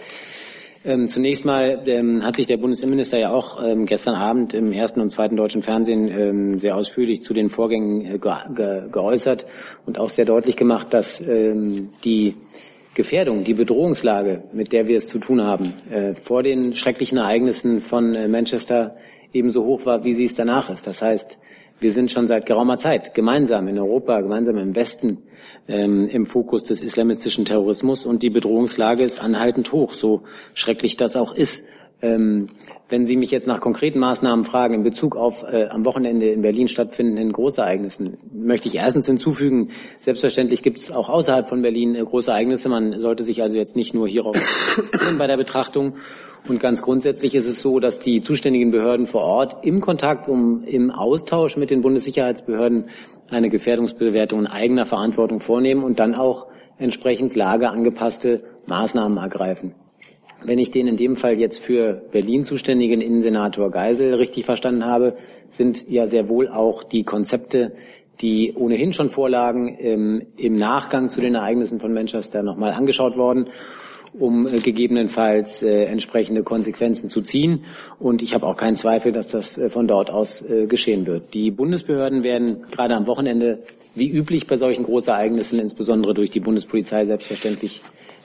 Ähm, zunächst mal ähm, hat sich der Bundesinnenminister ja auch ähm, gestern Abend im ersten und zweiten deutschen Fernsehen sehr ausführlich zu den Vorgängen ge ge geäußert und auch sehr deutlich gemacht, dass die Gefährdung, die Bedrohungslage, mit der wir es zu tun haben, vor den schrecklichen Ereignissen von Manchester ebenso hoch war, wie sie es danach ist. Das heißt, wir sind schon seit geraumer Zeit gemeinsam in Europa, gemeinsam im Westen ähm, im Fokus des islamistischen Terrorismus und die Bedrohungslage ist anhaltend hoch, so schrecklich das auch ist. Ähm, wenn Sie mich jetzt nach konkreten Maßnahmen fragen in Bezug auf äh, am Wochenende in Berlin stattfindenden Großereignissen, möchte ich erstens hinzufügen, selbstverständlich gibt es auch außerhalb von Berlin äh, große Ereignisse. Man sollte sich also jetzt nicht nur hierauf bei der Betrachtung. Und ganz grundsätzlich ist es so, dass die zuständigen Behörden vor Ort im Kontakt, um im Austausch mit den Bundessicherheitsbehörden eine Gefährdungsbewertung in eigener Verantwortung vornehmen und dann auch entsprechend lageangepasste Maßnahmen ergreifen. Wenn ich den in dem Fall jetzt für Berlin zuständigen Innensenator Geisel richtig verstanden habe, sind ja sehr wohl auch die Konzepte, die ohnehin schon vorlagen, im, im Nachgang zu den Ereignissen von Manchester nochmal angeschaut worden um äh, gegebenenfalls äh, entsprechende Konsequenzen zu ziehen. Und ich habe auch keinen Zweifel, dass das äh, von dort aus äh, geschehen wird. Die Bundesbehörden werden gerade am Wochenende, wie üblich bei solchen Großereignissen, insbesondere durch die Bundespolizei selbstverständlich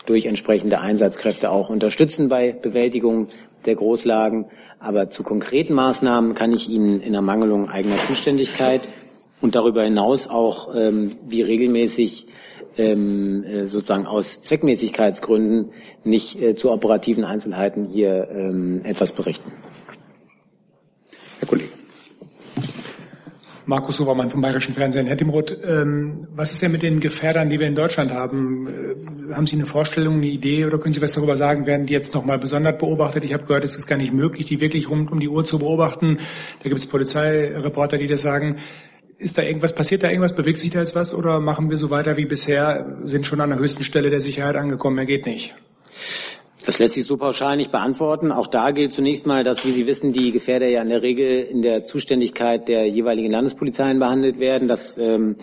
durch entsprechende Einsatzkräfte auch unterstützen bei Bewältigung der Großlagen. Aber zu konkreten Maßnahmen kann ich Ihnen in Ermangelung eigener Zuständigkeit und darüber hinaus auch, ähm, wie regelmäßig ähm, äh, sozusagen aus Zweckmäßigkeitsgründen nicht äh, zu operativen Einzelheiten hier ähm, etwas berichten. Herr Kollege. Markus Hubermann vom Bayerischen Fernsehen. Herr Dimroth, ähm, was ist denn mit den Gefährdern, die wir in Deutschland haben? Äh, haben Sie eine Vorstellung, eine Idee oder können Sie was darüber sagen? Werden die jetzt nochmal besonders beobachtet? Ich habe gehört, es ist gar nicht möglich, die wirklich rund um die Uhr zu beobachten. Da gibt es Polizeireporter, die das sagen. Ist da irgendwas, passiert da irgendwas, bewegt sich da jetzt was oder machen wir so weiter wie bisher, sind schon an der höchsten Stelle der Sicherheit angekommen, mehr geht nicht? Das lässt sich so pauschal nicht beantworten. Auch da gilt zunächst mal, dass, wie Sie wissen, die Gefährder ja in der Regel in der Zuständigkeit der jeweiligen Landespolizeien behandelt werden. Das ähm,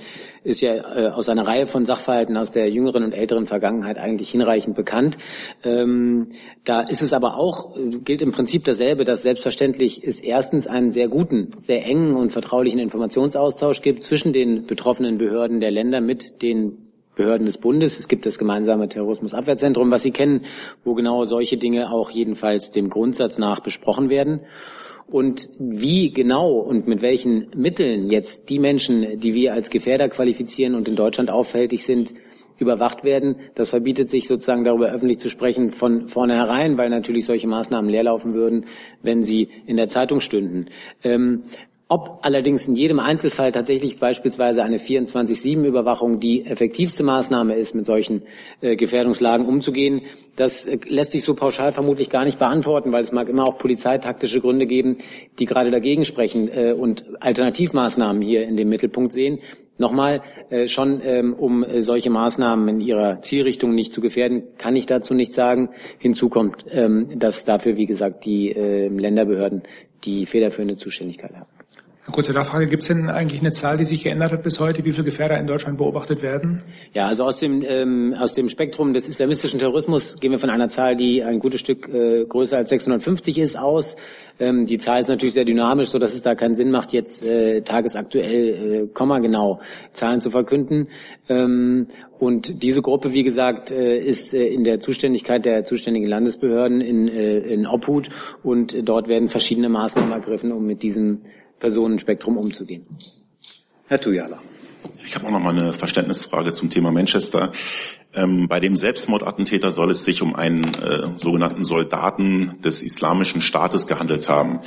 ist ja äh, aus einer Reihe von Sachverhalten aus der jüngeren und älteren Vergangenheit eigentlich hinreichend bekannt. Ähm, da ist es aber auch, äh, gilt im Prinzip dasselbe, dass selbstverständlich es erstens einen sehr guten, sehr engen und vertraulichen Informationsaustausch gibt zwischen den betroffenen Behörden der Länder mit den Behörden des Bundes. Es gibt das gemeinsame Terrorismusabwehrzentrum, was Sie kennen, wo genau solche Dinge auch jedenfalls dem Grundsatz nach besprochen werden. Und wie genau und mit welchen Mitteln jetzt die Menschen, die wir als Gefährder qualifizieren und in Deutschland auffällig sind, überwacht werden, das verbietet sich sozusagen darüber öffentlich zu sprechen von vornherein, weil natürlich solche Maßnahmen leerlaufen würden, wenn sie in der Zeitung stünden. Ähm, ob allerdings in jedem Einzelfall tatsächlich beispielsweise eine 24-7-Überwachung die effektivste Maßnahme ist, mit solchen äh, Gefährdungslagen umzugehen, das äh, lässt sich so pauschal vermutlich gar nicht beantworten, weil es mag immer auch polizeitaktische Gründe geben, die gerade dagegen sprechen äh, und Alternativmaßnahmen hier in dem Mittelpunkt sehen. Nochmal, äh, schon ähm, um äh, solche Maßnahmen in ihrer Zielrichtung nicht zu gefährden, kann ich dazu nichts sagen. Hinzu kommt, ähm, dass dafür, wie gesagt, die äh, Länderbehörden die federführende Zuständigkeit haben. Eine kurze Nachfrage, gibt es denn eigentlich eine Zahl, die sich geändert hat bis heute, wie viele Gefährder in Deutschland beobachtet werden? Ja, also aus dem, ähm, aus dem Spektrum des islamistischen Terrorismus gehen wir von einer Zahl, die ein gutes Stück äh, größer als 650 ist, aus. Ähm, die Zahl ist natürlich sehr dynamisch, so dass es da keinen Sinn macht, jetzt äh, tagesaktuell, äh, Komma genau Zahlen zu verkünden. Ähm, und diese Gruppe, wie gesagt, äh, ist äh, in der Zuständigkeit der zuständigen Landesbehörden in, äh, in Obhut und dort werden verschiedene Maßnahmen ergriffen, um mit diesem Personenspektrum umzugehen. Herr Tujala. Ich habe auch noch mal eine Verständnisfrage zum Thema Manchester. Ähm, bei dem Selbstmordattentäter soll es sich um einen äh, sogenannten Soldaten des Islamischen Staates gehandelt haben.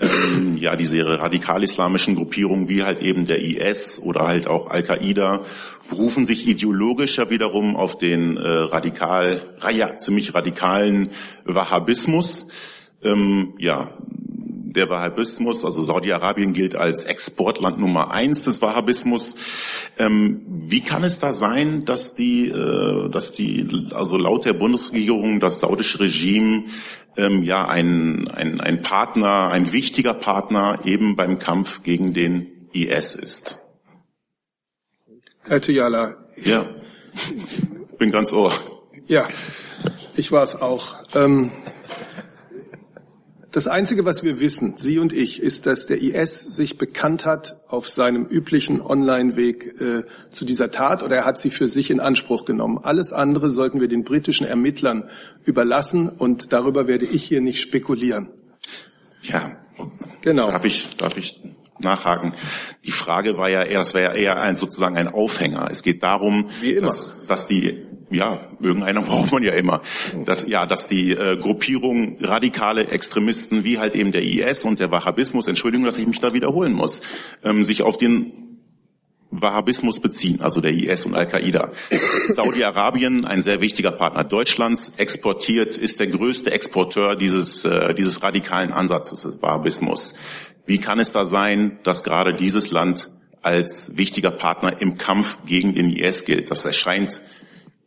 ähm, ja diese radikal-islamischen Gruppierungen wie halt eben der IS oder halt auch Al-Qaida berufen sich ideologisch ja wiederum auf den äh, radikal, ja, ziemlich radikalen Wahhabismus. Ähm, ja, der Wahhabismus, also Saudi-Arabien gilt als Exportland Nummer eins des Wahhabismus. Ähm, wie kann es da sein, dass die, äh, dass die, also laut der Bundesregierung, das saudische Regime ähm, ja ein, ein, ein Partner, ein wichtiger Partner eben beim Kampf gegen den IS ist? Herr Tijala. Ja, bin ganz ohr. Ja, ich war es auch. Ähm, das Einzige, was wir wissen, Sie und ich, ist, dass der IS sich bekannt hat auf seinem üblichen Online-Weg äh, zu dieser Tat oder er hat sie für sich in Anspruch genommen. Alles andere sollten wir den britischen Ermittlern überlassen und darüber werde ich hier nicht spekulieren. Ja, genau. Darf ich, darf ich nachhaken? Die Frage war ja eher, das wäre ja eher ein, sozusagen ein Aufhänger. Es geht darum, dass, dass die ja, irgendeiner braucht man ja immer, dass, ja, dass die äh, Gruppierung radikale Extremisten wie halt eben der IS und der Wahhabismus, Entschuldigung, dass ich mich da wiederholen muss, ähm, sich auf den Wahhabismus beziehen, also der IS und Al-Qaida. Saudi-Arabien, ein sehr wichtiger Partner Deutschlands, exportiert, ist der größte Exporteur dieses, äh, dieses radikalen Ansatzes des Wahhabismus. Wie kann es da sein, dass gerade dieses Land als wichtiger Partner im Kampf gegen den IS gilt? Das erscheint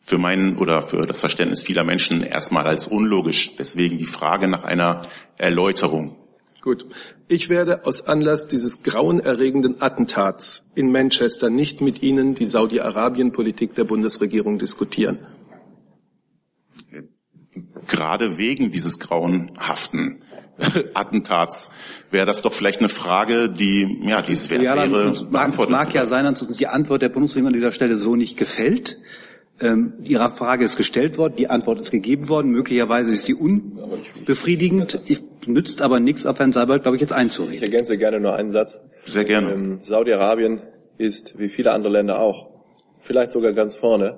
für meinen oder für das Verständnis vieler Menschen erstmal als unlogisch. Deswegen die Frage nach einer Erläuterung. Gut. Ich werde aus Anlass dieses grauenerregenden Attentats in Manchester nicht mit Ihnen die Saudi-Arabien-Politik der Bundesregierung diskutieren. Gerade wegen dieses grauenhaften Attentats wäre das doch vielleicht eine Frage, die, ja, die es wert ja, wäre, mag, mag ja sein, dass uns die Antwort der Bundesregierung an dieser Stelle so nicht gefällt. Ähm, Ihre Frage ist gestellt worden, die Antwort ist gegeben worden. Möglicherweise ist die unbefriedigend. Ich, nützt aber nichts, auf Herrn Seibert, glaube ich, jetzt einzureden. Ich ergänze gerne nur einen Satz. Sehr gerne. Ähm, Saudi-Arabien ist, wie viele andere Länder auch, vielleicht sogar ganz vorne,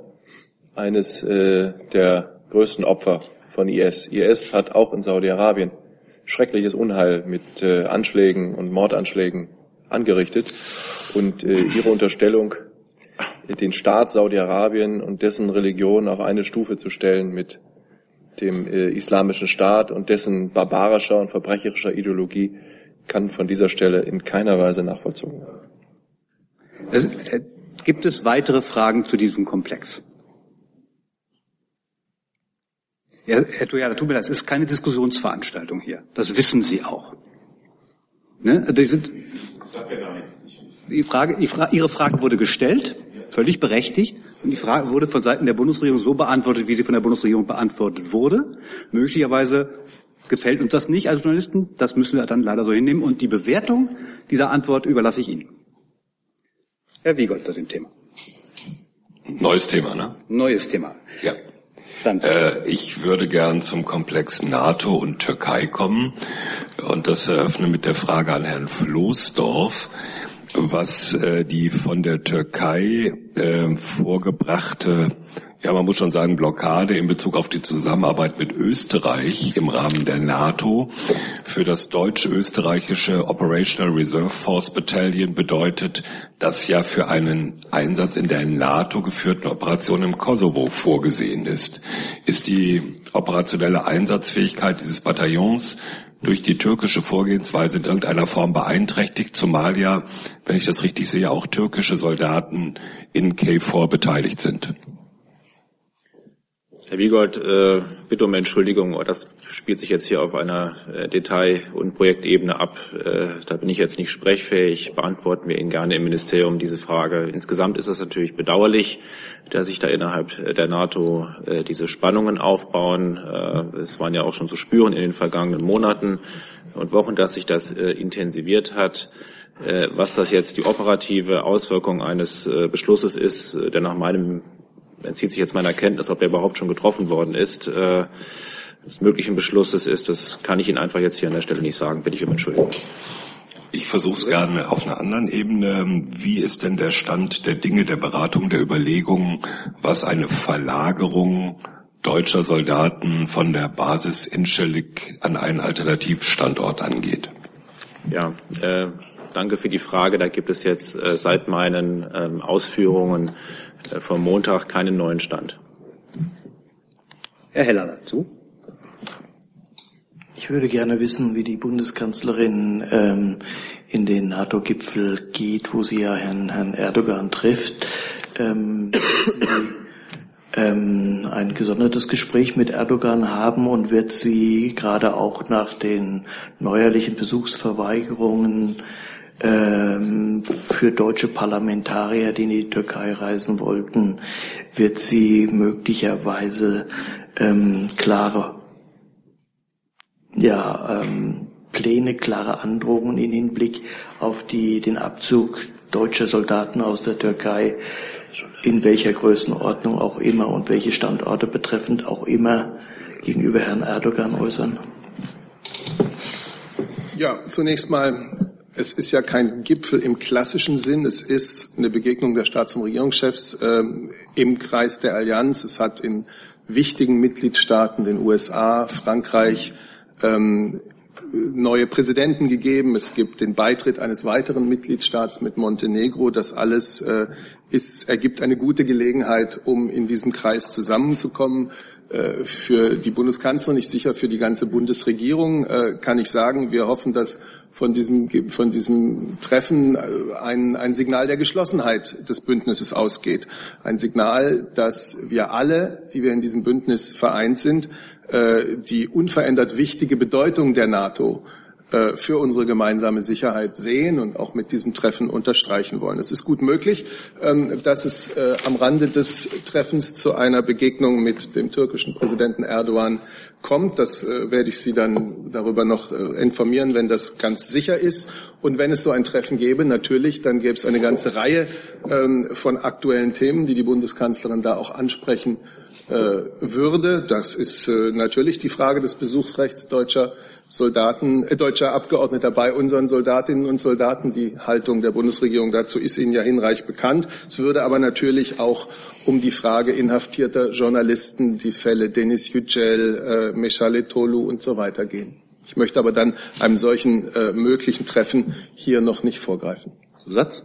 eines äh, der größten Opfer von IS. IS hat auch in Saudi-Arabien schreckliches Unheil mit äh, Anschlägen und Mordanschlägen angerichtet. Und äh, ihre Unterstellung, den Staat Saudi-Arabien und dessen Religion auf eine Stufe zu stellen mit dem äh, islamischen Staat und dessen barbarischer und verbrecherischer Ideologie kann von dieser Stelle in keiner Weise nachvollzogen werden. Es, äh, gibt es weitere Fragen zu diesem Komplex? Ja, Herr Toyada, tut mir leid, es ist keine Diskussionsveranstaltung hier. Das wissen Sie auch. Ne? Also die, sind, die Frage, die Fra Ihre Frage wurde gestellt völlig berechtigt. Und die Frage wurde von Seiten der Bundesregierung so beantwortet, wie sie von der Bundesregierung beantwortet wurde. Möglicherweise gefällt uns das nicht als Journalisten. Das müssen wir dann leider so hinnehmen. Und die Bewertung dieser Antwort überlasse ich Ihnen. Herr Wiegold zu dem Thema. Neues Thema, ne? Neues Thema. Ja. Äh, ich würde gern zum Komplex NATO und Türkei kommen und das eröffne mit der Frage an Herrn Floßdorf was äh, die von der Türkei äh, vorgebrachte, ja man muss schon sagen, Blockade in Bezug auf die Zusammenarbeit mit Österreich im Rahmen der NATO für das deutsch-österreichische Operational Reserve Force Battalion bedeutet, das ja für einen Einsatz in der NATO geführten Operation im Kosovo vorgesehen ist. Ist die operationelle Einsatzfähigkeit dieses Bataillons durch die türkische Vorgehensweise in irgendeiner Form beeinträchtigt, zumal ja, wenn ich das richtig sehe, auch türkische Soldaten in KFOR beteiligt sind. Herr Wiegold, äh, bitte um Entschuldigung, das spielt sich jetzt hier auf einer äh, Detail- und Projektebene ab. Äh, da bin ich jetzt nicht sprechfähig, beantworten wir Ihnen gerne im Ministerium diese Frage. Insgesamt ist es natürlich bedauerlich, dass sich da innerhalb der NATO diese Spannungen aufbauen. Es waren ja auch schon zu spüren in den vergangenen Monaten und Wochen, dass sich das intensiviert hat. Was das jetzt die operative Auswirkung eines Beschlusses ist, der nach meinem entzieht sich jetzt meiner Kenntnis, ob der überhaupt schon getroffen worden ist, äh, des möglichen Beschlusses ist, das kann ich Ihnen einfach jetzt hier an der Stelle nicht sagen. Bitte ich um Entschuldigung. Ich versuche es gerne auf einer anderen Ebene. Wie ist denn der Stand der Dinge, der Beratung, der Überlegungen, was eine Verlagerung deutscher Soldaten von der Basis Inschelik an einen Alternativstandort angeht? Ja, äh, danke für die Frage. Da gibt es jetzt äh, seit meinen ähm, Ausführungen vom Montag keinen neuen Stand. Herr Heller dazu. Ich würde gerne wissen, wie die Bundeskanzlerin ähm, in den NATO-Gipfel geht, wo sie ja Herrn, Herrn Erdogan trifft. Ähm, sie ähm, ein gesondertes Gespräch mit Erdogan haben und wird sie gerade auch nach den neuerlichen Besuchsverweigerungen für deutsche Parlamentarier, die in die Türkei reisen wollten, wird sie möglicherweise ähm, klare ja, ähm, Pläne, klare Androhungen in Hinblick auf die, den Abzug deutscher Soldaten aus der Türkei in welcher Größenordnung auch immer und welche Standorte betreffend auch immer gegenüber Herrn Erdogan äußern? Ja, zunächst mal, es ist ja kein Gipfel im klassischen Sinn. Es ist eine Begegnung der Staats- und Regierungschefs ähm, im Kreis der Allianz. Es hat in wichtigen Mitgliedstaaten, den USA, Frankreich, ähm, neue Präsidenten gegeben. Es gibt den Beitritt eines weiteren Mitgliedstaats mit Montenegro. Das alles äh, ist, ergibt eine gute Gelegenheit, um in diesem Kreis zusammenzukommen. Äh, für die Bundeskanzlerin, nicht sicher für die ganze Bundesregierung, äh, kann ich sagen, wir hoffen, dass von diesem, von diesem Treffen äh, ein, ein Signal der Geschlossenheit des Bündnisses ausgeht. Ein Signal, dass wir alle, die wir in diesem Bündnis vereint sind, die unverändert wichtige Bedeutung der NATO äh, für unsere gemeinsame Sicherheit sehen und auch mit diesem Treffen unterstreichen wollen. Es ist gut möglich, ähm, dass es äh, am Rande des Treffens zu einer Begegnung mit dem türkischen Präsidenten Erdogan kommt. Das äh, werde ich Sie dann darüber noch informieren, wenn das ganz sicher ist. Und wenn es so ein Treffen gäbe, natürlich, dann gäbe es eine ganze Reihe ähm, von aktuellen Themen, die die Bundeskanzlerin da auch ansprechen würde. Das ist natürlich die Frage des Besuchsrechts deutscher Soldaten, äh, deutscher Abgeordneter bei unseren Soldatinnen und Soldaten. Die Haltung der Bundesregierung dazu ist Ihnen ja hinreichend bekannt. Es würde aber natürlich auch um die Frage inhaftierter Journalisten, die Fälle Denis Yücel, äh, Meshale Tolu und so weiter gehen. Ich möchte aber dann einem solchen äh, möglichen Treffen hier noch nicht vorgreifen. Satz?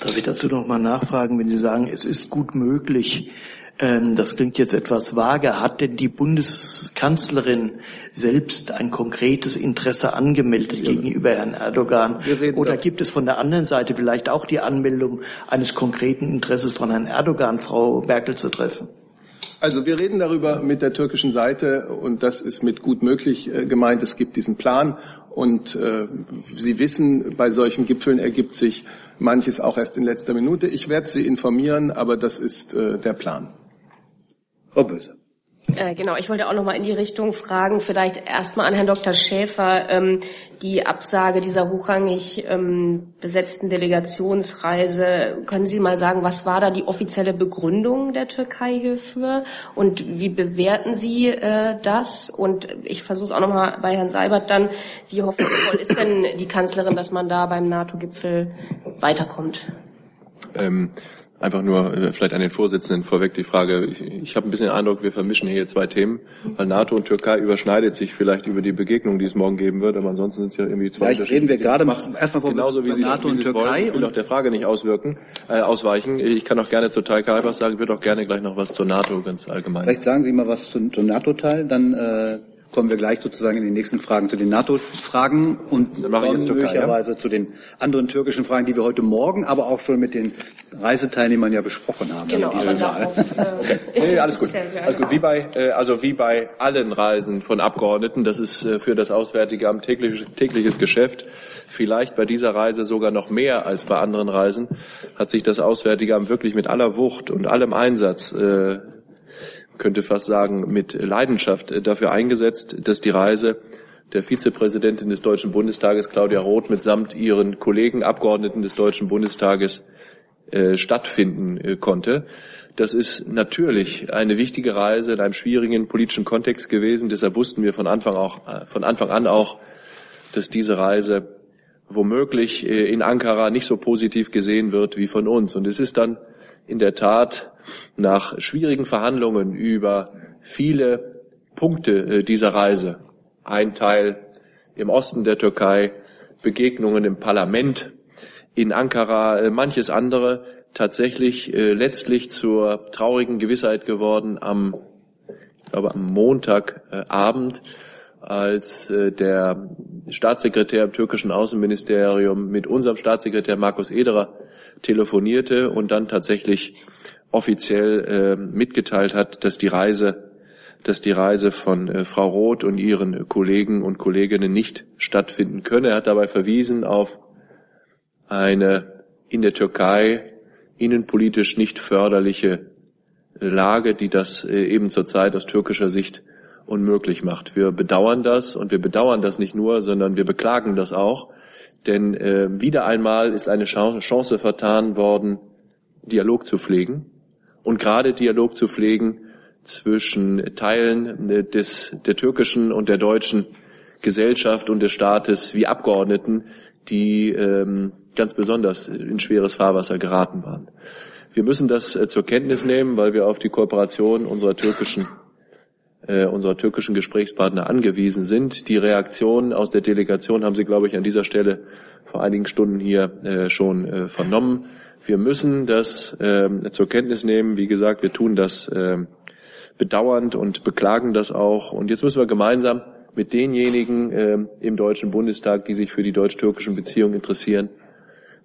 Darf ich dazu noch mal nachfragen, wenn Sie sagen, es ist gut möglich, das klingt jetzt etwas vage. Hat denn die Bundeskanzlerin selbst ein konkretes Interesse angemeldet ja. gegenüber Herrn Erdogan? Oder gibt es von der anderen Seite vielleicht auch die Anmeldung eines konkreten Interesses von Herrn Erdogan, Frau Merkel zu treffen? Also wir reden darüber mit der türkischen Seite und das ist mit gut möglich äh, gemeint. Es gibt diesen Plan und äh, Sie wissen, bei solchen Gipfeln ergibt sich manches auch erst in letzter Minute. Ich werde Sie informieren, aber das ist äh, der Plan. Frau Böse. Äh, genau, ich wollte auch noch mal in die Richtung fragen, vielleicht erstmal an Herrn Dr. Schäfer, ähm, die Absage dieser hochrangig ähm, besetzten Delegationsreise. Können Sie mal sagen, was war da die offizielle Begründung der Türkei hierfür und wie bewerten Sie äh, das? Und ich versuche es auch noch mal bei Herrn Seibert dann, wie hoffnungsvoll ist denn die Kanzlerin, dass man da beim NATO-Gipfel weiterkommt? Ähm, Einfach nur äh, vielleicht an den Vorsitzenden vorweg die Frage. Ich, ich habe ein bisschen den Eindruck, wir vermischen hier zwei Themen, weil NATO und Türkei überschneidet sich vielleicht über die Begegnung, die es morgen geben wird, aber ansonsten sind es ja irgendwie zwei. Vielleicht reden wir gerade mal erstmal von genauso wie Sie, NATO wie und Türkei wollen. Ich will auch der Frage nicht auswirken, äh, ausweichen. Ich kann auch gerne zur Türkei was sagen, würde auch gerne gleich noch was zur NATO ganz allgemein. Vielleicht sagen Sie mal was zum, zum NATO-Teil, dann äh, kommen wir gleich sozusagen in den nächsten Fragen zu den NATO-Fragen und dann, dann Türkei, möglicherweise ja? zu den anderen türkischen Fragen, die wir heute Morgen, aber auch schon mit den Reiseteilnehmern ja besprochen haben. Genau, also auf, äh, okay. nee, alles gut. Alles gut. Wie bei, äh, also wie bei allen Reisen von Abgeordneten, das ist äh, für das Auswärtige Amt tägliches, tägliches Geschäft. Vielleicht bei dieser Reise sogar noch mehr als bei anderen Reisen hat sich das Auswärtige Amt wirklich mit aller Wucht und allem Einsatz äh, könnte fast sagen, mit Leidenschaft dafür eingesetzt, dass die Reise der Vizepräsidentin des Deutschen Bundestages, Claudia Roth, mitsamt ihren Kollegen, Abgeordneten des Deutschen Bundestages äh, stattfinden äh, konnte. Das ist natürlich eine wichtige Reise in einem schwierigen politischen Kontext gewesen. Deshalb wussten wir von Anfang, auch, äh, von Anfang an auch, dass diese Reise womöglich äh, in Ankara nicht so positiv gesehen wird wie von uns. Und es ist dann in der Tat nach schwierigen Verhandlungen über viele Punkte äh, dieser Reise, ein Teil im Osten der Türkei, Begegnungen im Parlament in Ankara, äh, manches andere tatsächlich äh, letztlich zur traurigen Gewissheit geworden am, ich glaube, am Montagabend, als der Staatssekretär im türkischen Außenministerium mit unserem Staatssekretär Markus Ederer telefonierte und dann tatsächlich offiziell äh, mitgeteilt hat, dass die Reise, dass die Reise von äh, Frau Roth und ihren Kollegen und Kolleginnen nicht stattfinden könne. Er hat dabei verwiesen auf eine in der Türkei innenpolitisch nicht förderliche äh, Lage, die das äh, eben zurzeit aus türkischer Sicht unmöglich macht. Wir bedauern das und wir bedauern das nicht nur, sondern wir beklagen das auch, denn äh, wieder einmal ist eine Chance vertan worden, Dialog zu pflegen und gerade Dialog zu pflegen zwischen Teilen äh, des, der türkischen und der deutschen Gesellschaft und des Staates wie Abgeordneten, die ähm, ganz besonders in schweres Fahrwasser geraten waren. Wir müssen das äh, zur Kenntnis nehmen, weil wir auf die Kooperation unserer türkischen unserer türkischen Gesprächspartner angewiesen sind. Die Reaktion aus der Delegation haben Sie, glaube ich, an dieser Stelle vor einigen Stunden hier äh, schon äh, vernommen. Wir müssen das äh, zur Kenntnis nehmen. Wie gesagt, wir tun das äh, bedauernd und beklagen das auch. Und jetzt müssen wir gemeinsam mit denjenigen äh, im Deutschen Bundestag, die sich für die deutsch-türkischen Beziehungen interessieren,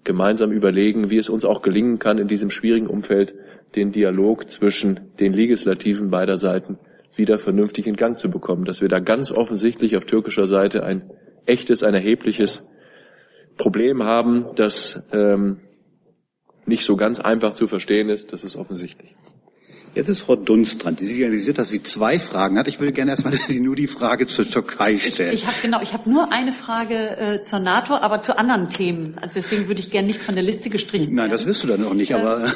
gemeinsam überlegen, wie es uns auch gelingen kann, in diesem schwierigen Umfeld den Dialog zwischen den Legislativen beider Seiten wieder vernünftig in Gang zu bekommen. Dass wir da ganz offensichtlich auf türkischer Seite ein echtes, ein erhebliches Problem haben, das ähm, nicht so ganz einfach zu verstehen ist, das ist offensichtlich. Jetzt ist Frau Dunst dran. Die signalisiert, dass sie zwei Fragen hat. Ich will gerne erstmal, dass sie nur die Frage zur Türkei stellt. Ich, ich habe genau, ich habe nur eine Frage äh, zur NATO, aber zu anderen Themen. Also deswegen würde ich gerne nicht von der Liste gestrichen. Nein, das wirst du dann noch nicht. Aber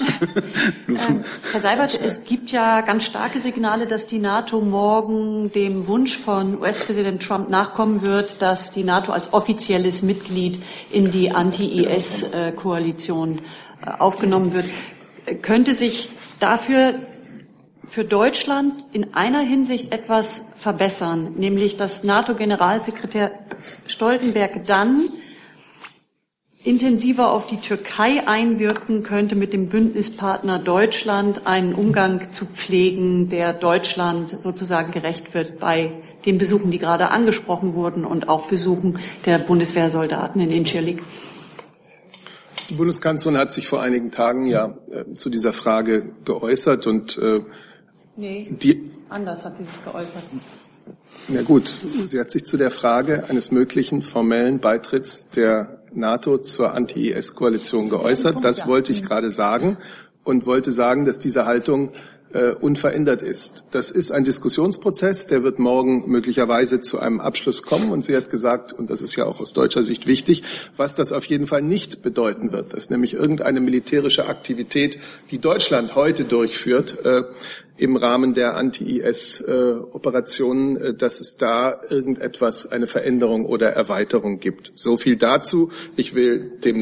ähm, Herr Seibert, es gibt ja ganz starke Signale, dass die NATO morgen dem Wunsch von US-Präsident Trump nachkommen wird, dass die NATO als offizielles Mitglied in die Anti-IS-Koalition äh, aufgenommen wird. Könnte sich dafür für Deutschland in einer Hinsicht etwas verbessern, nämlich dass NATO-Generalsekretär Stoltenberg dann intensiver auf die Türkei einwirken könnte, mit dem Bündnispartner Deutschland einen Umgang zu pflegen, der Deutschland sozusagen gerecht wird bei den Besuchen, die gerade angesprochen wurden und auch Besuchen der Bundeswehrsoldaten in Incirlik. Die Bundeskanzlerin hat sich vor einigen Tagen ja äh, zu dieser Frage geäußert und äh, Nee, Die, anders hat sie sich geäußert. na gut, sie hat sich zu der Frage eines möglichen formellen Beitritts der NATO zur Anti-IS-Koalition geäußert. Das wollte ich gerade sagen und wollte sagen, dass diese Haltung äh, unverändert ist. Das ist ein Diskussionsprozess, der wird morgen möglicherweise zu einem Abschluss kommen. Und sie hat gesagt, und das ist ja auch aus deutscher Sicht wichtig, was das auf jeden Fall nicht bedeuten wird, dass nämlich irgendeine militärische Aktivität, die Deutschland heute durchführt, äh, im Rahmen der Anti-IS-Operationen, äh, dass es da irgendetwas, eine Veränderung oder Erweiterung gibt. So viel dazu. Ich will dem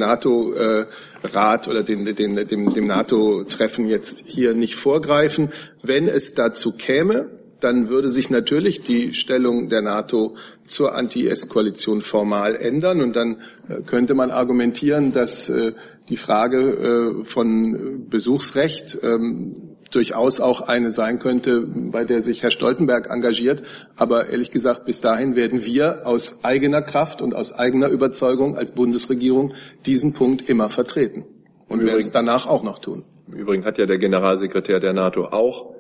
NATO-Rat oder dem, dem, dem, dem NATO-Treffen jetzt hier nicht vorgreifen. Wenn es dazu käme, dann würde sich natürlich die Stellung der NATO zur Anti-IS-Koalition formal ändern. Und dann äh, könnte man argumentieren, dass äh, die Frage von Besuchsrecht ähm, durchaus auch eine sein könnte, bei der sich Herr Stoltenberg engagiert. Aber ehrlich gesagt, bis dahin werden wir aus eigener Kraft und aus eigener Überzeugung als Bundesregierung diesen Punkt immer vertreten. Und werden es danach auch noch tun. Im Übrigen hat ja der Generalsekretär der NATO auch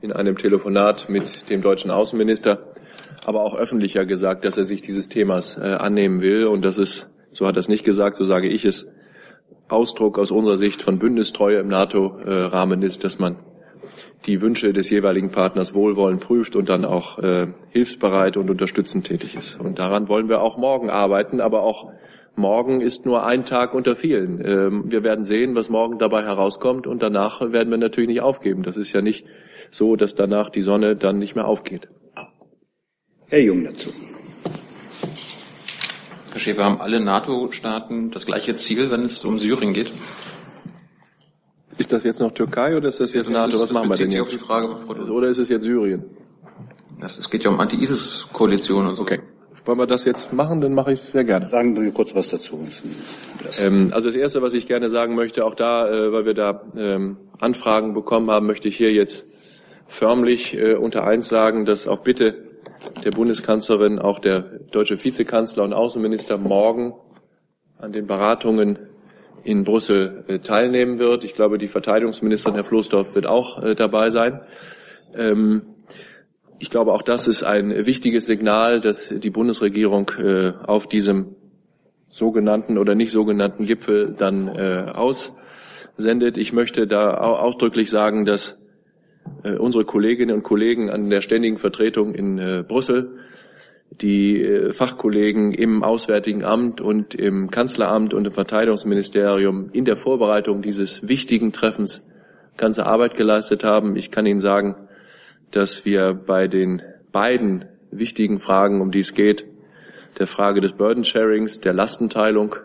in einem Telefonat mit dem deutschen Außenminister, aber auch öffentlicher gesagt, dass er sich dieses Themas äh, annehmen will. Und das ist, so hat er es nicht gesagt, so sage ich es, Ausdruck aus unserer Sicht von Bündnistreue im NATO-Rahmen ist, dass man die Wünsche des jeweiligen Partners wohlwollend prüft und dann auch äh, hilfsbereit und unterstützend tätig ist. Und daran wollen wir auch morgen arbeiten, aber auch morgen ist nur ein Tag unter vielen. Ähm, wir werden sehen, was morgen dabei herauskommt und danach werden wir natürlich nicht aufgeben. Das ist ja nicht so, dass danach die Sonne dann nicht mehr aufgeht. Herr Jung dazu. Herr Schäfer, haben alle NATO-Staaten das gleiche Ziel, wenn es um Syrien geht? Ist das jetzt noch Türkei oder ist das jetzt NATO? Was machen wir denn jetzt? Frage, oder ist es jetzt Syrien? Das, es geht ja um Anti-ISIS-Koalition und so. Okay. Wollen wir das jetzt machen? Dann mache ich es sehr gerne. Sagen Sie kurz was dazu. Ähm, also das Erste, was ich gerne sagen möchte, auch da, äh, weil wir da ähm, Anfragen bekommen haben, möchte ich hier jetzt förmlich äh, unter eins sagen, dass auf Bitte der Bundeskanzlerin auch der deutsche Vizekanzler und Außenminister morgen an den Beratungen in Brüssel äh, teilnehmen wird. Ich glaube, die Verteidigungsministerin, Herr Floßdorf, wird auch äh, dabei sein. Ähm, ich glaube, auch das ist ein wichtiges Signal, dass die Bundesregierung äh, auf diesem sogenannten oder nicht sogenannten Gipfel dann aussendet. Ich möchte da ausdrücklich sagen, dass unsere Kolleginnen und Kollegen an der ständigen Vertretung in äh, Brüssel, die äh, Fachkollegen im Auswärtigen Amt und im Kanzleramt und im Verteidigungsministerium in der Vorbereitung dieses wichtigen Treffens ganze Arbeit geleistet haben. Ich kann Ihnen sagen, dass wir bei den beiden wichtigen Fragen, um die es geht, der Frage des Burden Sharings, der Lastenteilung,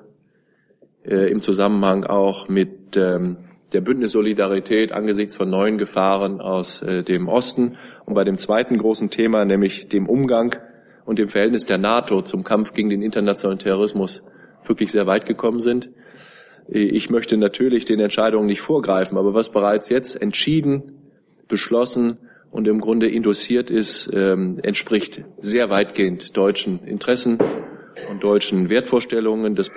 äh, im Zusammenhang auch mit ähm, der Bündnissolidarität angesichts von neuen Gefahren aus äh, dem Osten und bei dem zweiten großen Thema, nämlich dem Umgang und dem Verhältnis der NATO zum Kampf gegen den internationalen Terrorismus wirklich sehr weit gekommen sind. Ich möchte natürlich den Entscheidungen nicht vorgreifen, aber was bereits jetzt entschieden, beschlossen und im Grunde induziert ist, ähm, entspricht sehr weitgehend deutschen Interessen und deutschen Wertvorstellungen. Das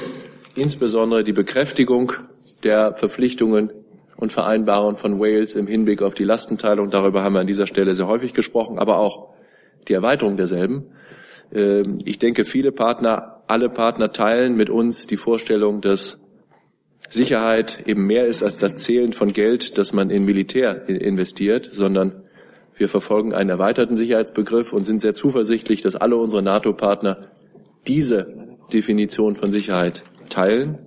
insbesondere die Bekräftigung der Verpflichtungen und Vereinbarungen von Wales im Hinblick auf die Lastenteilung. Darüber haben wir an dieser Stelle sehr häufig gesprochen, aber auch die Erweiterung derselben. Ähm, ich denke, viele Partner, alle Partner teilen mit uns die Vorstellung, dass Sicherheit eben mehr ist als das Zählen von Geld, das man in Militär investiert, sondern wir verfolgen einen erweiterten Sicherheitsbegriff und sind sehr zuversichtlich, dass alle unsere NATO-Partner diese Definition von Sicherheit teilen.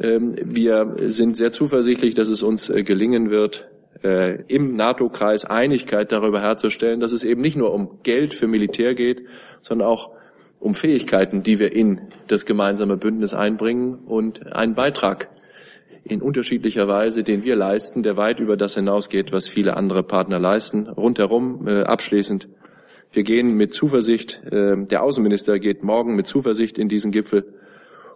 Ähm, wir sind sehr zuversichtlich, dass es uns äh, gelingen wird, äh, im NATO-Kreis Einigkeit darüber herzustellen, dass es eben nicht nur um Geld für Militär geht, sondern auch um Fähigkeiten, die wir in das gemeinsame Bündnis einbringen und einen Beitrag in unterschiedlicher Weise, den wir leisten, der weit über das hinausgeht, was viele andere Partner leisten. Rundherum äh, abschließend. Wir gehen mit Zuversicht, äh, der Außenminister geht morgen mit Zuversicht in diesen Gipfel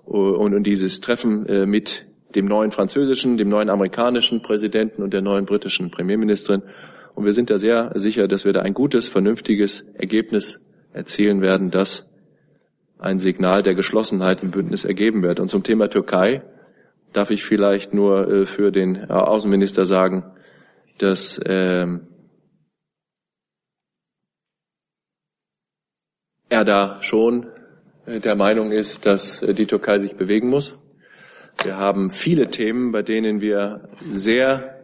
und in dieses Treffen äh, mit dem neuen französischen, dem neuen amerikanischen Präsidenten und der neuen britischen Premierministerin. Und wir sind da sehr sicher, dass wir da ein gutes, vernünftiges Ergebnis erzielen werden, das ein Signal der Geschlossenheit im Bündnis ergeben wird. Und zum Thema Türkei darf ich vielleicht nur äh, für den äh, Außenminister sagen, dass ähm, er da schon der Meinung ist, dass die Türkei sich bewegen muss. Wir haben viele Themen, bei denen wir sehr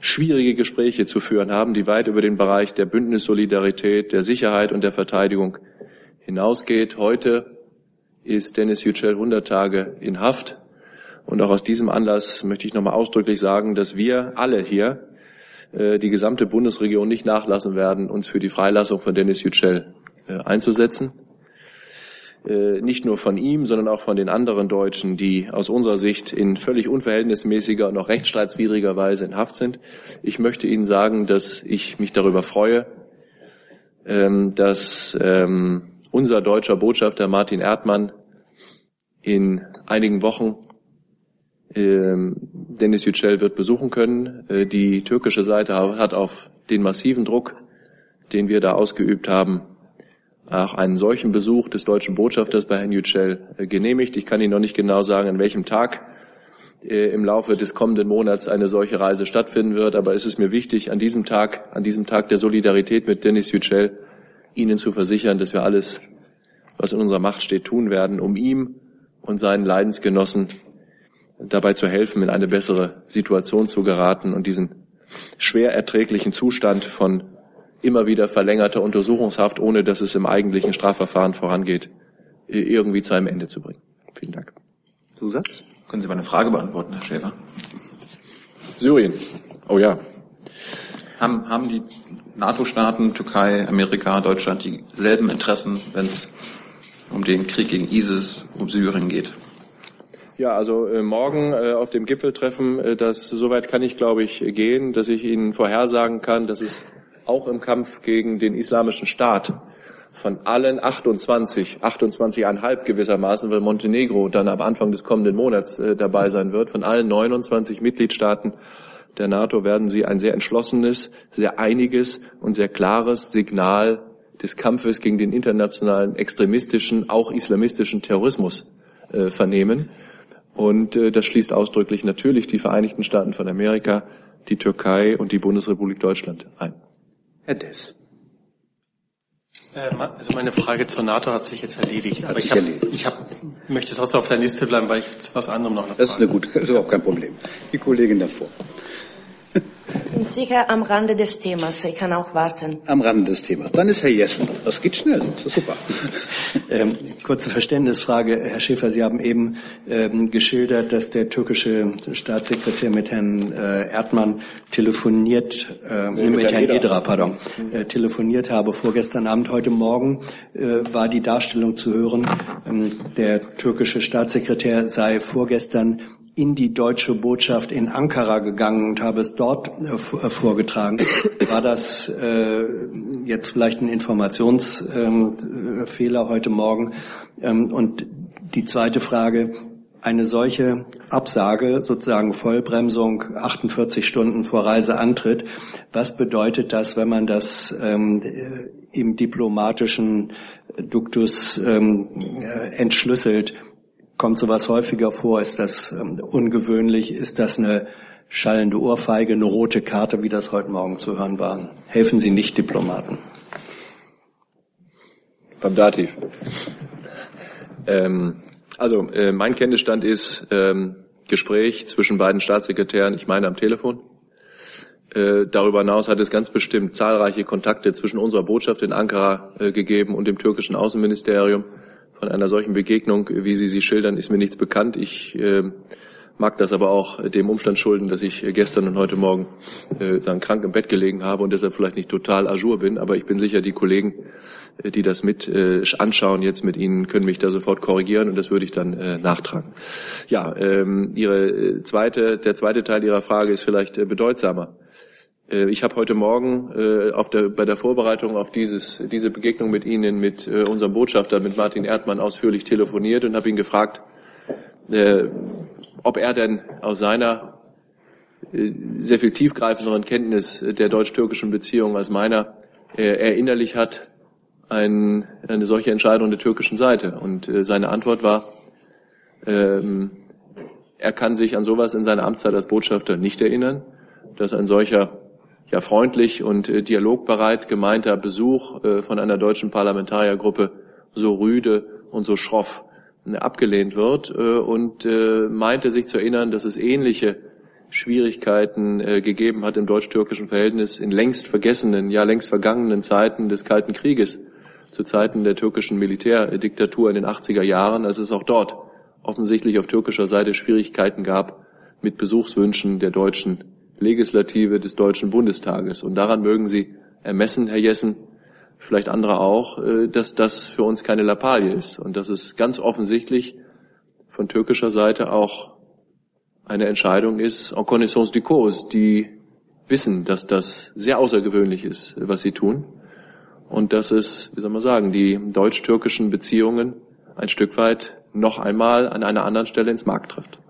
schwierige Gespräche zu führen haben, die weit über den Bereich der Bündnissolidarität, der Sicherheit und der Verteidigung hinausgeht. Heute ist Dennis Yücel 100 Tage in Haft. Und auch aus diesem Anlass möchte ich nochmal ausdrücklich sagen, dass wir alle hier, äh, die gesamte Bundesregion nicht nachlassen werden, uns für die Freilassung von Dennis Yücel äh, einzusetzen. Äh, nicht nur von ihm, sondern auch von den anderen Deutschen, die aus unserer Sicht in völlig unverhältnismäßiger und auch rechtsstreitswidriger Weise in Haft sind. Ich möchte Ihnen sagen, dass ich mich darüber freue, ähm, dass ähm, unser deutscher Botschafter Martin Erdmann in einigen Wochen ähm, Dennis Yücel wird besuchen können. Äh, die türkische Seite hat auf den massiven Druck, den wir da ausgeübt haben, auch einen solchen Besuch des deutschen Botschafters bei Herrn Yücel äh, genehmigt. Ich kann Ihnen noch nicht genau sagen, an welchem Tag äh, im Laufe des kommenden Monats eine solche Reise stattfinden wird, aber es ist mir wichtig, an diesem Tag, an diesem Tag der Solidarität mit Dennis Yücel, Ihnen zu versichern, dass wir alles, was in unserer Macht steht, tun werden, um ihm und seinen Leidensgenossen dabei zu helfen, in eine bessere Situation zu geraten und diesen schwer erträglichen Zustand von immer wieder verlängerter Untersuchungshaft, ohne dass es im eigentlichen Strafverfahren vorangeht, irgendwie zu einem Ende zu bringen. Vielen Dank. Zusatz? Können Sie meine Frage beantworten, Herr Schäfer? Syrien. Oh ja. Haben, haben die NATO-Staaten, Türkei, Amerika, Deutschland dieselben Interessen, wenn es um den Krieg gegen ISIS, um Syrien geht? Ja, also äh, morgen äh, auf dem Gipfeltreffen, äh, das soweit kann ich, glaube ich, gehen, dass ich Ihnen vorhersagen kann, dass es auch im Kampf gegen den islamischen Staat von allen 28, 28,5 gewissermaßen, weil Montenegro dann am Anfang des kommenden Monats äh, dabei sein wird, von allen 29 Mitgliedstaaten der NATO werden sie ein sehr entschlossenes, sehr einiges und sehr klares Signal des Kampfes gegen den internationalen extremistischen, auch islamistischen Terrorismus äh, vernehmen. Und äh, das schließt ausdrücklich natürlich die Vereinigten Staaten von Amerika, die Türkei und die Bundesrepublik Deutschland ein. Herr Dess. Äh, also meine Frage zur NATO hat sich jetzt erledigt. Hat aber sich ich, hab, ich hab, möchte trotzdem auf der Liste bleiben, weil ich zu was anderem noch eine Frage Das ist eine gute, das ist überhaupt kein Problem. Die Kollegin davor. Ich bin sicher am Rande des Themas. Ich kann auch warten. Am Rande des Themas. Dann ist Herr Jessen. Das geht schnell. Das ist super. Ähm, kurze Verständnisfrage, Herr Schäfer. Sie haben eben ähm, geschildert, dass der türkische Staatssekretär mit Herrn äh, Erdmann telefoniert, äh, Nee, mit, Herrn Edra. Edra, pardon, äh, telefoniert habe vorgestern Abend. Heute Morgen äh, war die Darstellung zu hören, ähm, der türkische Staatssekretär sei vorgestern in die deutsche Botschaft in Ankara gegangen und habe es dort äh, äh, vorgetragen. War das äh, jetzt vielleicht ein Informationsfehler ähm, Fehler heute Morgen? Ähm, und die zweite Frage, eine solche Absage, sozusagen Vollbremsung 48 Stunden vor Reiseantritt, was bedeutet das, wenn man das ähm, äh, im diplomatischen Duktus ähm, äh, entschlüsselt? Kommt sowas häufiger vor? Ist das ähm, ungewöhnlich? Ist das eine schallende Ohrfeige, eine rote Karte, wie das heute Morgen zu hören war? Helfen Sie nicht Diplomaten. Beim Dativ. Ähm, also äh, mein Kenntnisstand ist ähm, Gespräch zwischen beiden Staatssekretären, ich meine am Telefon. Äh, darüber hinaus hat es ganz bestimmt zahlreiche Kontakte zwischen unserer Botschaft in Ankara äh, gegeben und dem türkischen Außenministerium. Von einer solchen Begegnung, wie Sie sie schildern, ist mir nichts bekannt. Ich äh, mag das aber auch dem Umstand schulden, dass ich gestern und heute Morgen äh, sagen, krank im Bett gelegen habe und deshalb vielleicht nicht total ajour bin. Aber ich bin sicher, die Kollegen, äh, die das mit äh, anschauen jetzt mit Ihnen, können mich da sofort korrigieren und das würde ich dann äh, nachtragen. Ja, ähm, Ihre äh, zweite, der zweite Teil Ihrer Frage ist vielleicht äh, bedeutsamer. Äh, Ich habe heute Morgen äh, auf der, bei der Vorbereitung auf dieses, diese Begegnung mit Ihnen, mit äh, unserem Botschafter, mit Martin Erdmann ausführlich telefoniert und habe ihn gefragt, äh, ob er denn aus seiner äh, sehr viel tiefgreifenderen Kenntnis der deutsch-türkischen Beziehungen als meiner äh, erinnerlich hat ein, eine solche Entscheidung der türkischen Seite. Und äh, seine Antwort war, ähm, er kann sich an sowas in seiner Amtszeit als Botschafter nicht erinnern, dass ein solcher ja freundlich und äh, dialogbereit gemeinter Besuch äh, von einer deutschen Parlamentariergruppe so rüde und so schroff äh, abgelehnt wird äh, und äh, meinte sich zu erinnern, dass es ähnliche Schwierigkeiten gegeben hat im deutsch-türkischen Verhältnis in längst vergessenen, ja längst vergangenen Zeiten des Kalten Krieges, zu Zeiten der türkischen Militärdiktatur in den 80er Jahren, als es auch dort offensichtlich auf türkischer Seite Schwierigkeiten gab mit Besuchswünschen der deutschen Legislative des Deutschen Bundestages. Und daran mögen Sie ermessen, Herr Jessen, vielleicht andere auch, äh, dass das für uns keine Lappalie ist und dass es ganz offensichtlich von türkischer Seite auch eine Entscheidung ist, en connaissance du cause, die wissen, dass das sehr außergewöhnlich ist, was sie tun und dass es, wie soll man sagen, die deutsch-türkischen Beziehungen ein Stück weit noch einmal an einer anderen Stelle ins Markt trifft.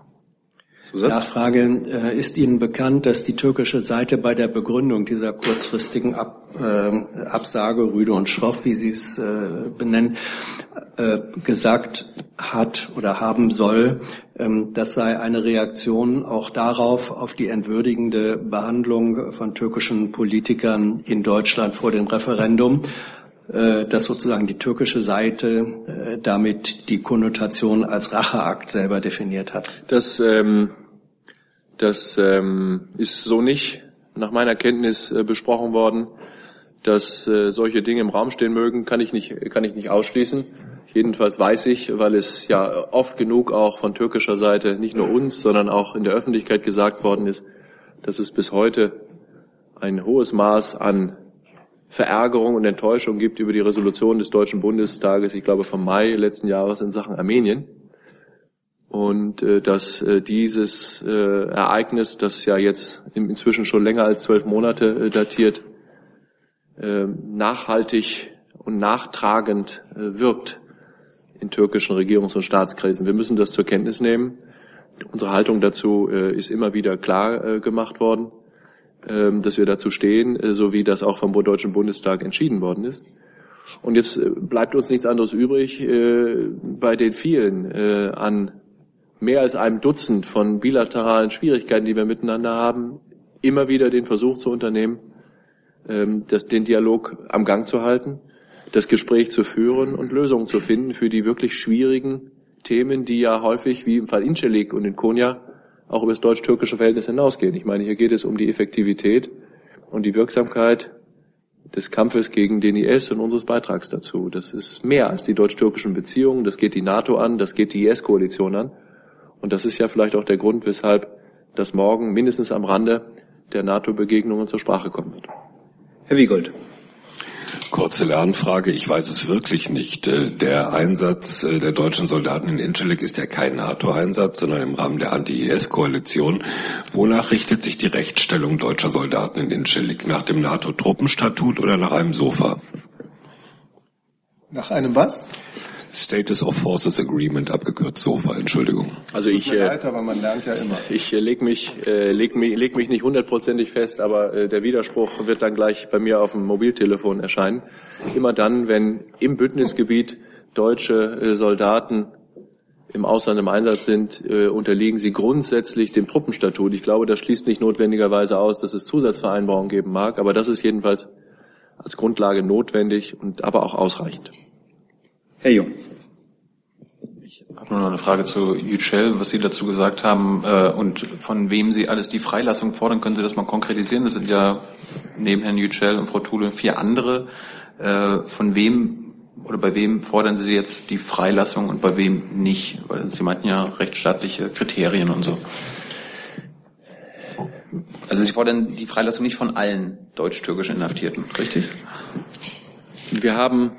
Nachfrage, äh, ist Ihnen bekannt, dass die türkische Seite bei der Begründung dieser kurzfristigen Ab, äh, Absage, Rüde und Schroff, wie Sie es äh, benennen, äh, gesagt hat oder haben soll, ähm, das sei eine Reaktion auch darauf, auf die entwürdigende Behandlung von türkischen Politikern in Deutschland vor dem Referendum, dass sozusagen die türkische Seite äh, damit die Konnotation als Racheakt selber definiert hat. Das, ähm, das ähm, ist so nicht nach meiner Kenntnis äh, besprochen worden. Dass äh, solche Dinge im Raum stehen mögen, kann ich nicht, kann ich nicht ausschließen. Jedenfalls weiß ich, weil es ja oft genug auch von türkischer Seite nicht nur uns, sondern auch in der Öffentlichkeit gesagt worden ist, dass es bis heute ein hohes Maß an Verärgerung und Enttäuschung gibt über die Resolution des Deutschen Bundestages, ich glaube vom Mai letzten Jahres in Sachen Armenien. Und äh, dass äh, dieses äh, Ereignis, das ja jetzt in, inzwischen schon länger als zwölf Monate äh, datiert, äh, nachhaltig und nachtragend äh, wirkt in türkischen Regierungs- und Staatskreisen. Wir müssen das zur Kenntnis nehmen. Unsere Haltung dazu äh, ist immer wieder klar äh, gemacht worden, dass wir dazu stehen, äh, so wie das auch vom Deutschen Bundestag entschieden worden ist. Und jetzt äh, bleibt uns nichts anderes übrig, äh, bei den vielen an mehr als einem Dutzend von bilateralen Schwierigkeiten, die wir miteinander haben, immer wieder den Versuch zu unternehmen, ähm, das, den Dialog am Gang zu halten, das Gespräch zu führen und Lösungen zu finden für die wirklich schwierigen Themen, die ja häufig, wie im Fall Incelik und in Konya, auch über das deutsch-türkische Verhältnis hinausgehen. Ich meine, hier geht es um die Effektivität und die Wirksamkeit des Kampfes gegen den IS und unseres Beitrags dazu. Das ist mehr als die deutsch-türkischen Beziehungen, das geht die NATO an, das geht die IS-Koalition an. Und das ist ja vielleicht auch der Grund, weshalb das morgen mindestens am Rande der NATO-Begegnungen zur Sprache kommen wird. Herr Wiegold. Kurze Lernfrage, ich weiß es wirklich nicht. Äh, der Einsatz äh, der deutschen Soldaten in Incirlik ist ja kein NATO-Einsatz, sondern im Rahmen der Anti-IS-Koalition. Wonach richtet sich die Rechtsstellung deutscher Soldaten in Incirlik? Nach dem NATO-Truppenstatut oder nach einem Sofa? Nach einem was? Status of Forces Agreement, abgekürzt SOFA, Entschuldigung. Also ich, mir leid, aber man lernt ja immer. Ich äh, leg mich, äh, leg mich, leg mich nicht hundertprozentig fest, aber äh, der Widerspruch wird dann gleich bei mir auf dem Mobiltelefon erscheinen. Immer dann, wenn im Bündnisgebiet deutsche äh, Soldaten im Ausland im Einsatz sind, äh, unterliegen sie grundsätzlich dem Truppenstatut. Ich glaube, das schließt nicht notwendigerweise aus, dass es Zusatzvereinbarungen geben mag, aber das ist jedenfalls als Grundlage notwendig und aber auch ausreichend. Herr Jung. Habe nur noch eine Frage zu Yücel, was Sie dazu gesagt haben äh, und von wem Sie alles die Freilassung fordern. Können Sie das mal konkretisieren? Das sind ja neben Herrn Yücel und Frau Thule vier andere. Äh, von wem oder bei wem fordern Sie jetzt die Freilassung und bei wem nicht? Weil Sie meinten ja rechtsstaatliche Kriterien und so. Also Sie fordern die Freilassung nicht von allen deutsch-türkischen Inhaftierten, richtig? Wir haben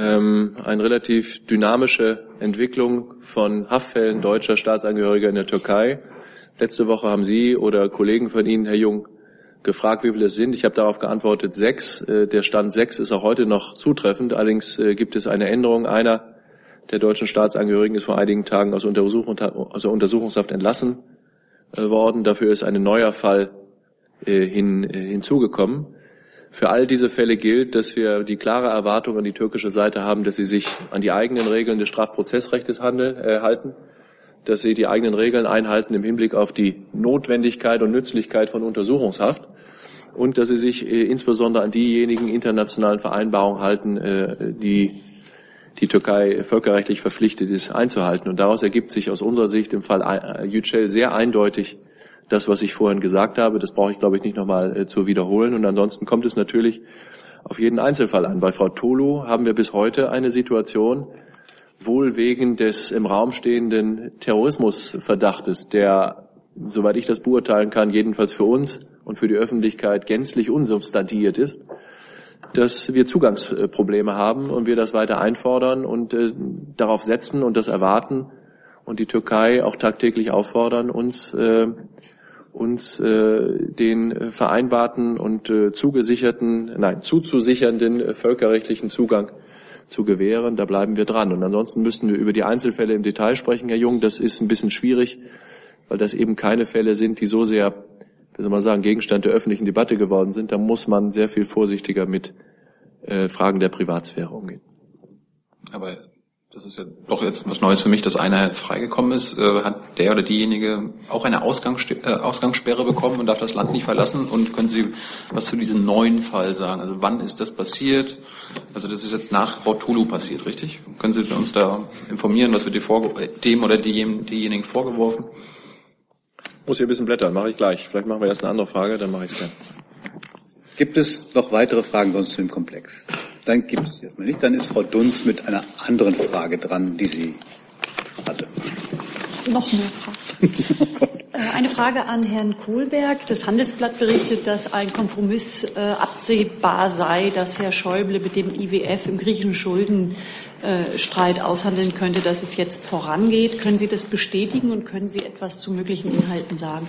ähm, eine relativ dynamische Entwicklung von Haftfällen deutscher Staatsangehöriger in der Türkei. Letzte Woche haben Sie oder Kollegen von Ihnen, Herr Jung, gefragt, wie viele es sind. Ich habe darauf geantwortet sechs. Äh, der Stand sechs ist auch heute noch zutreffend. Allerdings äh, gibt es eine Änderung. Einer der deutschen Staatsangehörigen ist vor einigen Tagen aus, Untersuchung, aus der Untersuchungshaft entlassen äh, worden. Dafür ist ein neuer Fall hin, hinzugekommen. Für all diese Fälle gilt, dass wir die klare Erwartung an die türkische Seite haben, dass sie sich an die eigenen Regeln des Strafprozessrechts handeln, äh, halten, dass sie die eigenen Regeln einhalten im Hinblick auf die Notwendigkeit und Nützlichkeit von Untersuchungshaft und dass sie sich äh, insbesondere an diejenigen internationalen Vereinbarungen halten, äh, die die Türkei völkerrechtlich verpflichtet ist einzuhalten. Und daraus ergibt sich aus unserer Sicht im Fall äh, Yücel sehr eindeutig das, was ich vorhin gesagt habe. Das brauche ich, glaube ich, nicht nochmal äh, zu wiederholen. Und ansonsten kommt es natürlich auf jeden Einzelfall an. Bei Frau Tolu haben wir bis heute eine Situation, wohl wegen des im Raum stehenden Terrorismusverdachtes, der, soweit ich das beurteilen kann, jedenfalls für uns und für die Öffentlichkeit gänzlich unsubstantiiert ist, dass wir Zugangsprobleme haben und wir das weiter einfordern und äh, darauf setzen und das erwarten und die Türkei auch tagtäglich auffordern, uns äh, uns äh, den vereinbarten und äh, zugesicherten, nein, zuzusichernden äh, völkerrechtlichen Zugang zu gewähren. Da bleiben wir dran. Und ansonsten müssten wir über die Einzelfälle im Detail sprechen, Herr Jung. Das ist ein bisschen schwierig, weil das eben keine Fälle sind, die so sehr, wie soll man sagen, Gegenstand der öffentlichen Debatte geworden sind. Da muss man sehr viel vorsichtiger mit äh, Fragen der Privatsphäre umgehen. Aber das ist ja doch jetzt was Neues für mich, dass einer jetzt freigekommen ist. Äh, hat der oder diejenige auch eine Ausgangssperre, äh, Ausgangssperre bekommen und darf das Land nicht verlassen? Und können Sie was zu diesem neuen Fall sagen? Also wann ist das passiert? Also das ist jetzt nach Frau Tulu passiert, richtig? Können Sie uns da informieren, was wird dem oder diejenigen vorgeworfen? Muss hier ein bisschen blättern, mache ich gleich. Vielleicht machen wir erst eine andere Frage, dann mache ich es gern. Gibt es noch weitere Fragen sonst zu dem Komplex? Dann gibt es erstmal nicht. Dann ist Frau Dunz mit einer anderen Frage dran, die sie hatte. Noch mehr Fragen. Äh, eine Frage an Herrn Kohlberg. Das Handelsblatt berichtet, dass ein Kompromiss äh, absehbar sei, dass Herr Schäuble mit dem IWF im griechischen Schuldenstreit aushandeln könnte, dass es jetzt vorangeht. Können Sie das bestätigen und können Sie etwas zu möglichen Inhalten sagen?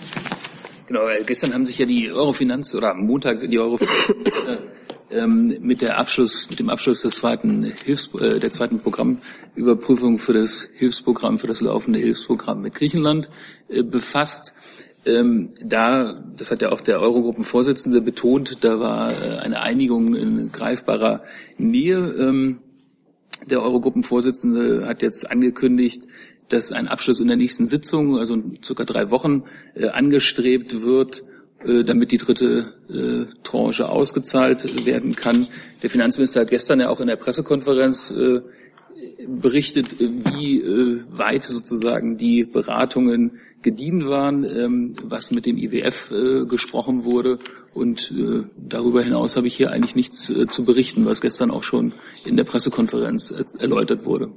Genau, gestern haben sich ja die Eurofinanz oder am Montag die Eurofinanz ähm, mit der Abschluss, mit dem Abschluss des zweiten Hilfs, äh, der zweiten Programmüberprüfung für das Hilfsprogramm, für das laufende Hilfsprogramm mit Griechenland äh, befasst. Ähm, da, das hat ja auch der Eurogruppenvorsitzende betont, da war äh, eine Einigung in greifbarer Nähe. Ähm, der Eurogruppenvorsitzende hat jetzt angekündigt, dass ein Abschluss in der nächsten Sitzung, also in circa drei Wochen, äh, angestrebt wird, damit die dritte äh, Tranche ausgezahlt werden kann. Der Finanzminister hat gestern ja auch in der Pressekonferenz äh, berichtet, wie äh, weit sozusagen die Beratungen gediehen waren, ähm, was mit dem IWF äh, gesprochen wurde. Und äh, darüber hinaus habe ich hier eigentlich nichts äh, zu berichten, was gestern auch schon in der Pressekonferenz erläutert wurde.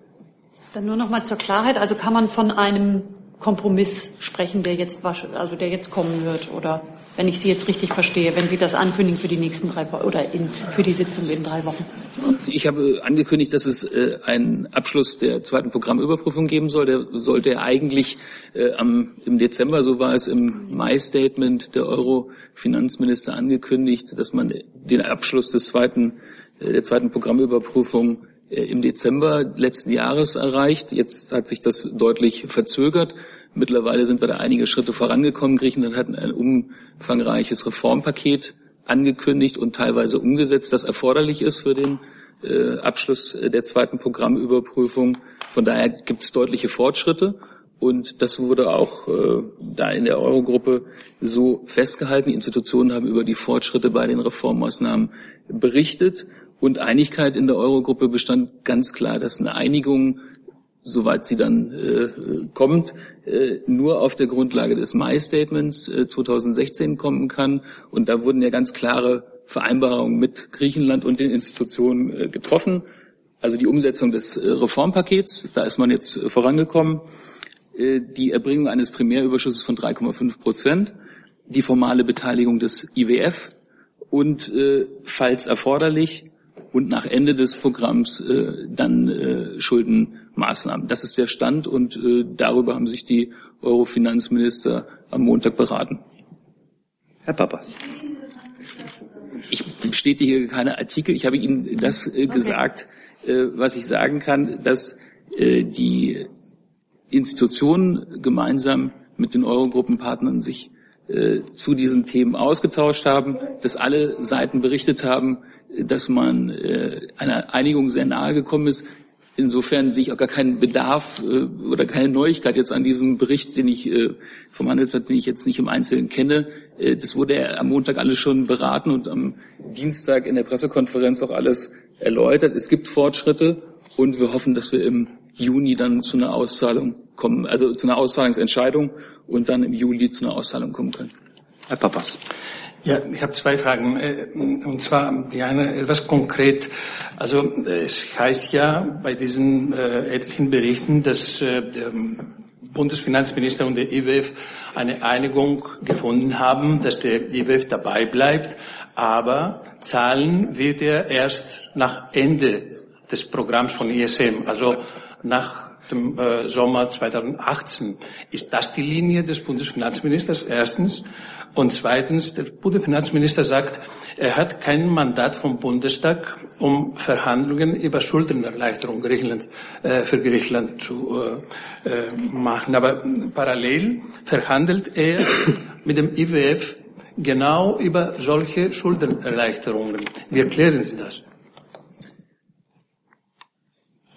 Dann nur noch mal zur Klarheit. Also kann man von einem Kompromiss sprechen, der jetzt, also der jetzt kommen wird, oder? Wenn ich Sie jetzt richtig verstehe, wenn Sie das ankündigen für die nächsten drei Wochen oder in, für die Sitzung in drei Wochen. Ich habe angekündigt, dass es äh, einen Abschluss der zweiten Programmüberprüfung geben soll. Der sollte eigentlich äh, im Dezember, so war es im Mai-Statement der Euro-Finanzminister angekündigt, dass man den Abschluss des zweiten, äh, der zweiten Programmüberprüfung äh, im Dezember letzten Jahres erreicht. Jetzt hat sich das deutlich verzögert. Mittlerweile sind wir da einige Schritte vorangekommen. Griechenland hat ein umfangreiches Reformpaket angekündigt und teilweise umgesetzt, das erforderlich ist für den äh, Abschluss der zweiten Programmüberprüfung. Von daher gibt es deutliche Fortschritte. Und das wurde auch äh, da in der Eurogruppe so festgehalten. Die Institutionen haben über die Fortschritte bei den Reformmaßnahmen berichtet. Und Einigkeit in der Eurogruppe bestand ganz klar, dass eine Einigung soweit sie dann äh, kommt, äh, nur auf der Grundlage des Mai-Statements äh, 2016 kommen kann. Und da wurden ja ganz klare Vereinbarungen mit Griechenland und den Institutionen äh, getroffen. Also die Umsetzung des äh, Reformpakets, da ist man jetzt äh, vorangekommen. Äh, die Erbringung eines Primärüberschusses von 3,5 Prozent, die formale Beteiligung des IWF und, falls erforderlich, und nach Ende des Programms äh, dann äh, Schuldenmaßnahmen. Das ist der Stand und äh, darüber haben sich die Euro-Finanzminister am Montag beraten. Herr Papas. Ich bestätige hier keine Artikel. Ich habe Ihnen das äh, gesagt, äh, was ich sagen kann, dass äh, die Institutionen gemeinsam mit den Eurogruppenpartnern sich äh, zu diesen Themen ausgetauscht haben, dass alle Seiten berichtet haben, dass man äh, einer Einigung sehr nahe gekommen ist. Insofern sehe ich auch gar keinen Bedarf äh, oder keine Neuigkeit jetzt an diesem Bericht, den ich äh, vom Handelsblatt, den ich jetzt nicht im Einzelnen kenne. Äh, das wurde ja am Montag alles schon beraten und am Dienstag in der Pressekonferenz auch alles erläutert. Es gibt Fortschritte und wir hoffen, dass wir im Juni dann zu einer Auszahlung kommen, also zu einer Auszahlungsentscheidung und dann im Juli zu einer Auszahlung kommen können. Herr Papas. Ja, ich habe zwei Fragen. Äh, und zwar die eine etwas konkret. Also es heißt ja bei diesen äh, etlichen Berichten, dass äh, der Bundesfinanzminister und der IWF eine Einigung gefunden haben, dass der IWF dabei bleibt, aber zahlen wird er erst nach Ende des Programms von ISM, also nach dem äh, Sommer 2018. Ist das die Linie des Bundesfinanzministers? Erstens. Und zweitens, der Bundesfinanzminister sagt, er hat kein Mandat vom Bundestag, um Verhandlungen über Schuldenerleichterung Griechenland, äh, für Griechenland zu äh, äh, machen. Aber parallel verhandelt er mit dem IWF genau über solche Schuldenerleichterungen. Wie erklären Sie das?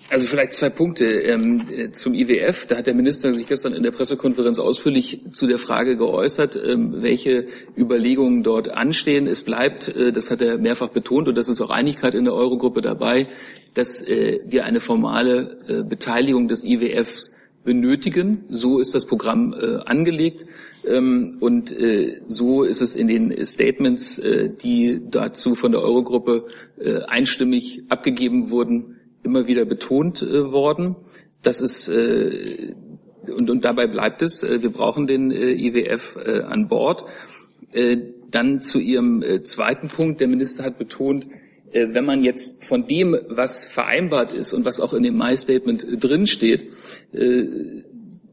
Also vielleicht zwei Punkte ähm, zum IWF. Da hat der Minister sich gestern in der Pressekonferenz ausführlich zu der Frage geäußert, ähm, welche Überlegungen dort anstehen. Es bleibt, äh, das hat er mehrfach betont, und das ist auch Einigkeit in der Eurogruppe dabei, dass äh, wir eine formale äh, Beteiligung des IWFs benötigen. So ist das Programm äh, angelegt. Ähm, und äh, so ist es in den Statements, äh, die dazu von der Eurogruppe einstimmig abgegeben wurden, immer wieder betont äh, worden. Das ist äh, und, und dabei bleibt es. Äh, wir brauchen den äh, IWF äh, an Bord. Äh, dann zu Ihrem äh, zweiten Punkt. Der Minister hat betont, äh, wenn man jetzt von dem, was vereinbart ist und was auch in dem Mai-Statement äh, drinsteht, äh,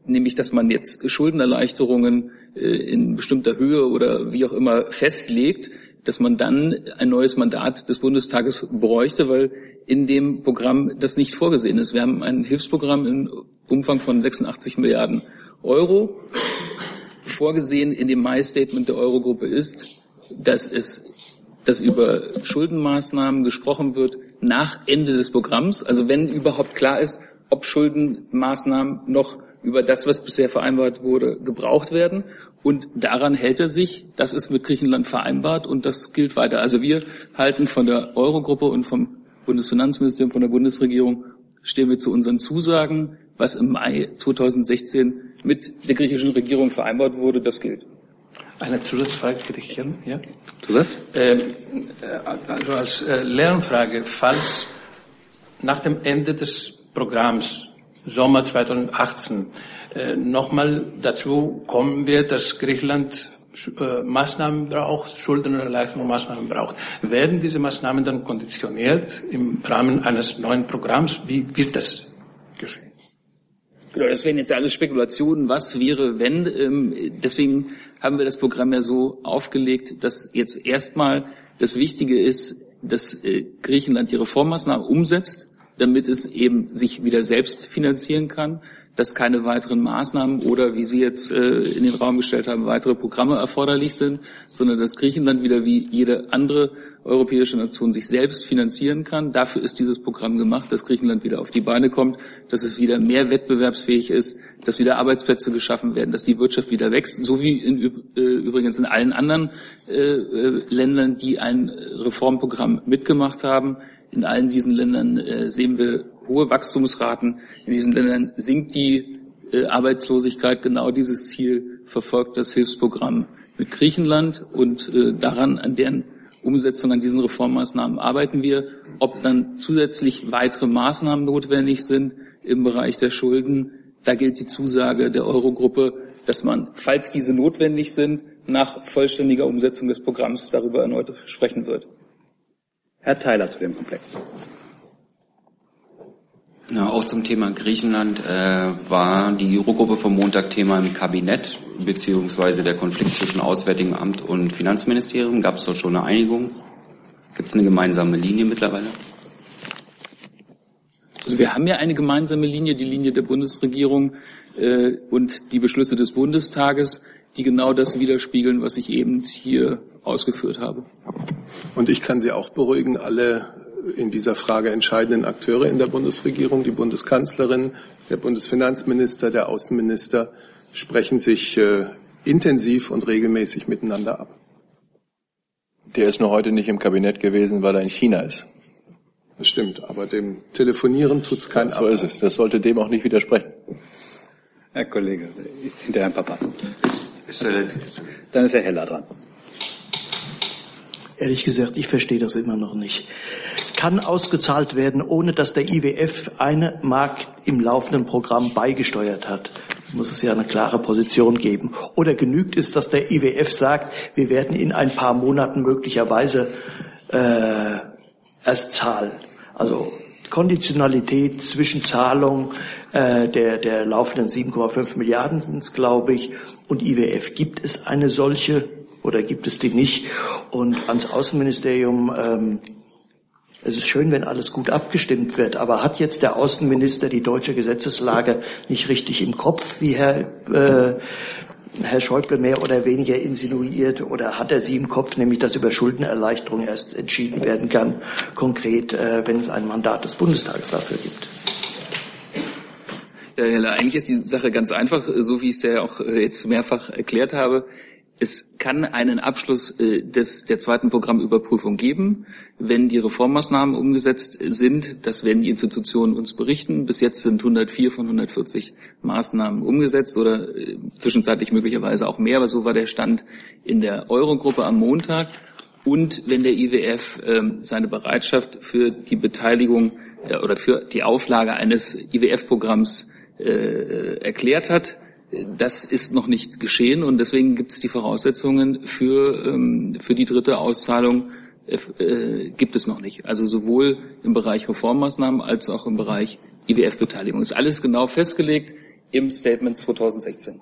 nämlich dass man jetzt Schuldenerleichterungen äh, in bestimmter Höhe oder wie auch immer festlegt, dass man dann ein neues Mandat des Bundestages bräuchte, weil in dem Programm das nicht vorgesehen ist. Wir haben ein Hilfsprogramm im Umfang von 86 Milliarden Euro. Vorgesehen in dem Mai-Statement der Eurogruppe ist, dass es dass über Schuldenmaßnahmen gesprochen wird nach Ende des Programms, also wenn überhaupt klar ist, ob Schuldenmaßnahmen noch über das, was bisher vereinbart wurde, gebraucht werden. Und daran hält er sich. Das ist mit Griechenland vereinbart und das gilt weiter. Also wir halten von der Eurogruppe und vom Bundesfinanzministerium, von der Bundesregierung, stehen wir zu unseren Zusagen. Was im Mai 2016 mit der griechischen Regierung vereinbart wurde, das gilt. Eine Zusatzfrage bitte ich gerne. Ja? Zusatz? Ähm, also als äh, Lernfrage, falls nach dem Ende des Programms Sommer 2018 äh, nochmal dazu kommen wird, dass Griechenland äh, Maßnahmen braucht, Schuldenerleichterungsmaßnahmen braucht. Werden diese Maßnahmen dann konditioniert im Rahmen eines neuen Programms? Wie wird das geschehen? Genau, das wären jetzt alles Spekulationen. Was wäre, wenn? Ähm, deswegen haben wir das Programm ja so aufgelegt, dass jetzt erstmal das Wichtige ist, dass äh, Griechenland die Reformmaßnahmen umsetzt, damit es eben sich wieder selbst finanzieren kann dass keine weiteren Maßnahmen oder, wie Sie jetzt äh, in den Raum gestellt haben, weitere Programme erforderlich sind, sondern dass Griechenland wieder wie jede andere europäische Nation sich selbst finanzieren kann. Dafür ist dieses Programm gemacht, dass Griechenland wieder auf die Beine kommt, dass es wieder mehr wettbewerbsfähig ist, dass wieder Arbeitsplätze geschaffen werden, dass die Wirtschaft wieder wächst, so wie in, äh, übrigens in allen anderen äh, äh, Ländern, die ein Reformprogramm mitgemacht haben. In allen diesen Ländern äh, sehen wir hohe Wachstumsraten. In diesen Ländern sinkt die äh, Arbeitslosigkeit. Genau dieses Ziel verfolgt das Hilfsprogramm mit Griechenland und äh, daran, an deren Umsetzung an diesen Reformmaßnahmen arbeiten wir. Ob dann zusätzlich weitere Maßnahmen notwendig sind im Bereich der Schulden, da gilt die Zusage der Eurogruppe, dass man, falls diese notwendig sind, nach vollständiger Umsetzung des Programms darüber erneut sprechen wird. Herr Theiler zu dem Komplex. Ja, auch zum Thema Griechenland äh, war die Eurogruppe vom Montag Thema im Kabinett beziehungsweise der Konflikt zwischen Auswärtigem Amt und Finanzministerium. Gab es dort schon eine Einigung? Gibt es eine gemeinsame Linie mittlerweile? Also wir haben ja eine gemeinsame Linie, die Linie der Bundesregierung äh, und die Beschlüsse des Bundestages, die genau das widerspiegeln, was ich eben hier ausgeführt habe. Und ich kann Sie auch beruhigen, alle in dieser Frage entscheidenden Akteure in der Bundesregierung, die Bundeskanzlerin, der Bundesfinanzminister, der Außenminister, sprechen sich äh, intensiv und regelmäßig miteinander ab. Der ist noch heute nicht im Kabinett gewesen, weil er in China ist. Das stimmt, aber dem Telefonieren tut's kein So ist es. Das sollte dem auch nicht widersprechen. Herr Kollege, hinter Herrn Papas. Dann ist Herr Heller dran. Ehrlich gesagt, ich verstehe das immer noch nicht. Kann ausgezahlt werden, ohne dass der IWF eine Mark im laufenden Programm beigesteuert hat. Muss es ja eine klare Position geben. Oder genügt es, dass der IWF sagt, wir werden in ein paar Monaten möglicherweise äh, erst zahlen. Also Konditionalität zwischen Zahlung äh, der, der laufenden 7,5 Milliarden sind es, glaube ich, und IWF. Gibt es eine solche oder gibt es die nicht? Und ans Außenministerium, ähm, es ist schön, wenn alles gut abgestimmt wird, aber hat jetzt der Außenminister die deutsche Gesetzeslage nicht richtig im Kopf, wie Herr, äh, Herr Schäuble mehr oder weniger insinuiert, oder hat er sie im Kopf, nämlich dass über Schuldenerleichterung erst entschieden werden kann, konkret, äh, wenn es ein Mandat des Bundestages dafür gibt? Ja, Herr Heller, eigentlich ist die Sache ganz einfach, so wie ich es ja auch äh, jetzt mehrfach erklärt habe. Es kann einen Abschluss äh, des, der zweiten Programmüberprüfung geben, wenn die Reformmaßnahmen umgesetzt sind. Das werden die Institutionen uns berichten. Bis jetzt sind 104 von 140 Maßnahmen umgesetzt oder äh, zwischenzeitlich möglicherweise auch mehr, aber so war der Stand in der Eurogruppe am Montag. Und wenn der IWF äh, seine Bereitschaft für die Beteiligung äh, oder für die Auflage eines IWF-Programms äh, erklärt hat, das ist noch nicht geschehen und deswegen gibt es die Voraussetzungen für, ähm, für die dritte Auszahlung äh, gibt es noch nicht. Also sowohl im Bereich Reformmaßnahmen als auch im Bereich IWF-Beteiligung. Ist alles genau festgelegt im Statement 2016.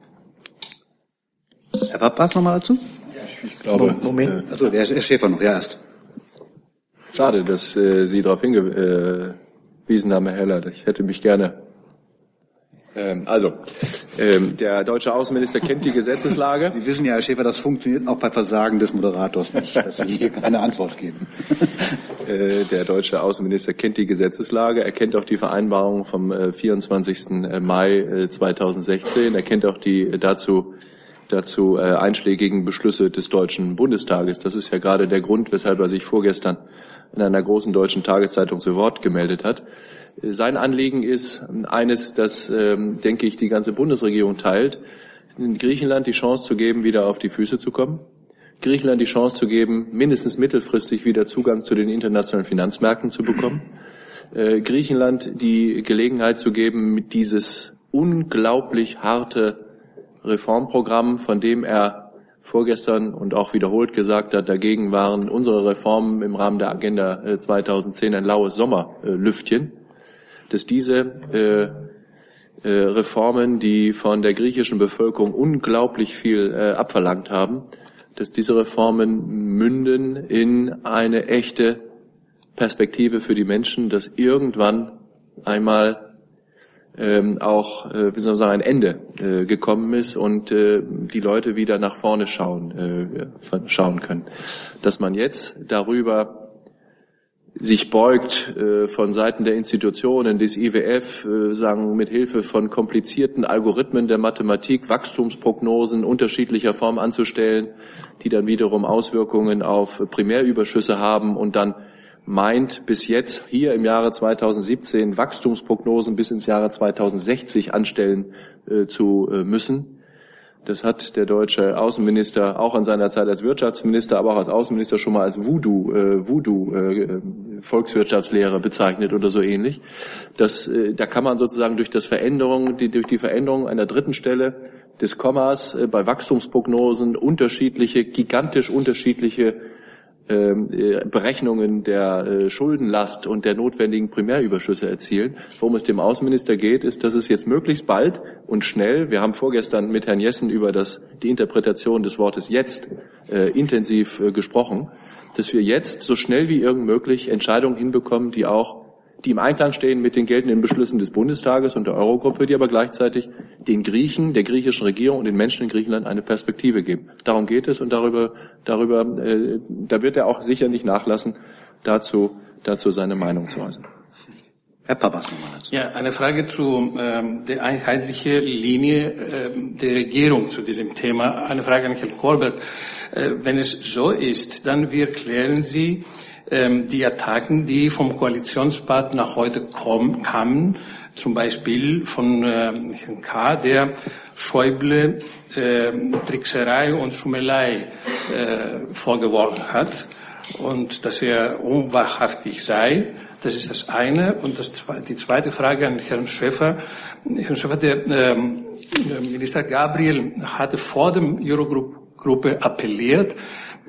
Herr Papas nochmal dazu? glaube, Moment, also der Herr Schäfer noch, ja erst. Schade, dass äh, Sie darauf hingewiesen haben, Herr Heller. Ich hätte mich gerne. Ähm, also, ähm, der deutsche Außenminister kennt die Gesetzeslage. Sie wissen ja, Herr Schäfer, das funktioniert auch bei Versagen des Moderators nicht, dass Sie hier keine Antwort geben. Äh, der deutsche Außenminister kennt die Gesetzeslage, er kennt auch die Vereinbarung vom äh, 24. Mai äh, 2016, er kennt auch die äh, dazu dazu äh, einschlägigen Beschlüsse des Deutschen Bundestages. Das ist ja gerade der Grund, weshalb er sich vorgestern in einer großen deutschen Tageszeitung zu Wort gemeldet hat. Äh, sein Anliegen ist eines, das, ähm, denke ich, die ganze Bundesregierung teilt, Griechenland die Chance zu geben, wieder auf die Füße zu kommen. Griechenland die Chance zu geben, mindestens mittelfristig wieder Zugang zu den internationalen Finanzmärkten zu bekommen. Äh, Griechenland die Gelegenheit zu geben, dieses unglaublich harte Reformprogramm, von dem er vorgestern und auch wiederholt gesagt hat, dagegen waren unsere Reformen im Rahmen der Agenda 2010 ein laues Sommerlüftchen, dass diese äh, äh, Reformen, die von der griechischen Bevölkerung unglaublich viel äh, abverlangt haben, dass diese Reformen münden in eine echte Perspektive für die Menschen, dass irgendwann einmal ähm, auch, äh, wie soll man sagen, ein Ende äh, gekommen ist und äh, die Leute wieder nach vorne schauen, äh, schauen können. Dass man jetzt darüber sich beugt äh, von Seiten der Institutionen des IWF, äh, sagen mit Hilfe von komplizierten Algorithmen der Mathematik Wachstumsprognosen unterschiedlicher Form anzustellen, die dann wiederum Auswirkungen auf Primärüberschüsse haben und dann meint, bis jetzt hier im Jahre 2017 Wachstumsprognosen bis ins Jahre 2060 anstellen äh, zu äh, müssen. Das hat der deutsche Außenminister auch in seiner Zeit als Wirtschaftsminister, aber auch als Außenminister schon mal als Voodoo, äh, Voodoo äh, Volkswirtschaftslehre bezeichnet oder so ähnlich. Das, äh, da kann man sozusagen durch das Veränderung, die, durch die Veränderung einer dritten Stelle des Kommas äh, bei Wachstumsprognosen unterschiedliche, gigantisch unterschiedliche Berechnungen der äh, Schuldenlast und der notwendigen Primärüberschüsse erzielen. Worum es dem Außenminister geht, ist, dass es jetzt möglichst bald und schnell, wir haben vorgestern mit Herrn Jessen über das, die Interpretation des Wortes jetzt äh, intensiv äh, gesprochen, dass wir jetzt so schnell wie irgend möglich Entscheidungen hinbekommen, die auch die im Einklang stehen mit den geltenden Beschlüssen des Bundestages und der Eurogruppe, die aber gleichzeitig den Griechen, der griechischen Regierung und den Menschen in Griechenland eine Perspektive geben. Darum geht es und darüber, darüber, äh, da wird er auch sicher nicht nachlassen, dazu, dazu seine Meinung zu äußern. Herr Papas nochmal. Ja, eine Frage zu ähm, der einheitlichen Linie ähm, der Regierung zu diesem Thema. Eine Frage an Herrn Korbert. Äh, wenn es so ist, dann wie erklären Sie ähm, die Attacken, die vom Koalitionspartner heute kommen, kamen, zum Beispiel von äh, Herrn K., der Schäuble äh, Trickserei und Schummelei äh, vorgeworfen hat und dass er unwahrhaftig sei. Das ist das eine. Und das, die zweite Frage an Herrn Schäfer. Herrn Schäfer, der, ähm, der Minister Gabriel hatte vor dem Eurogruppe appelliert,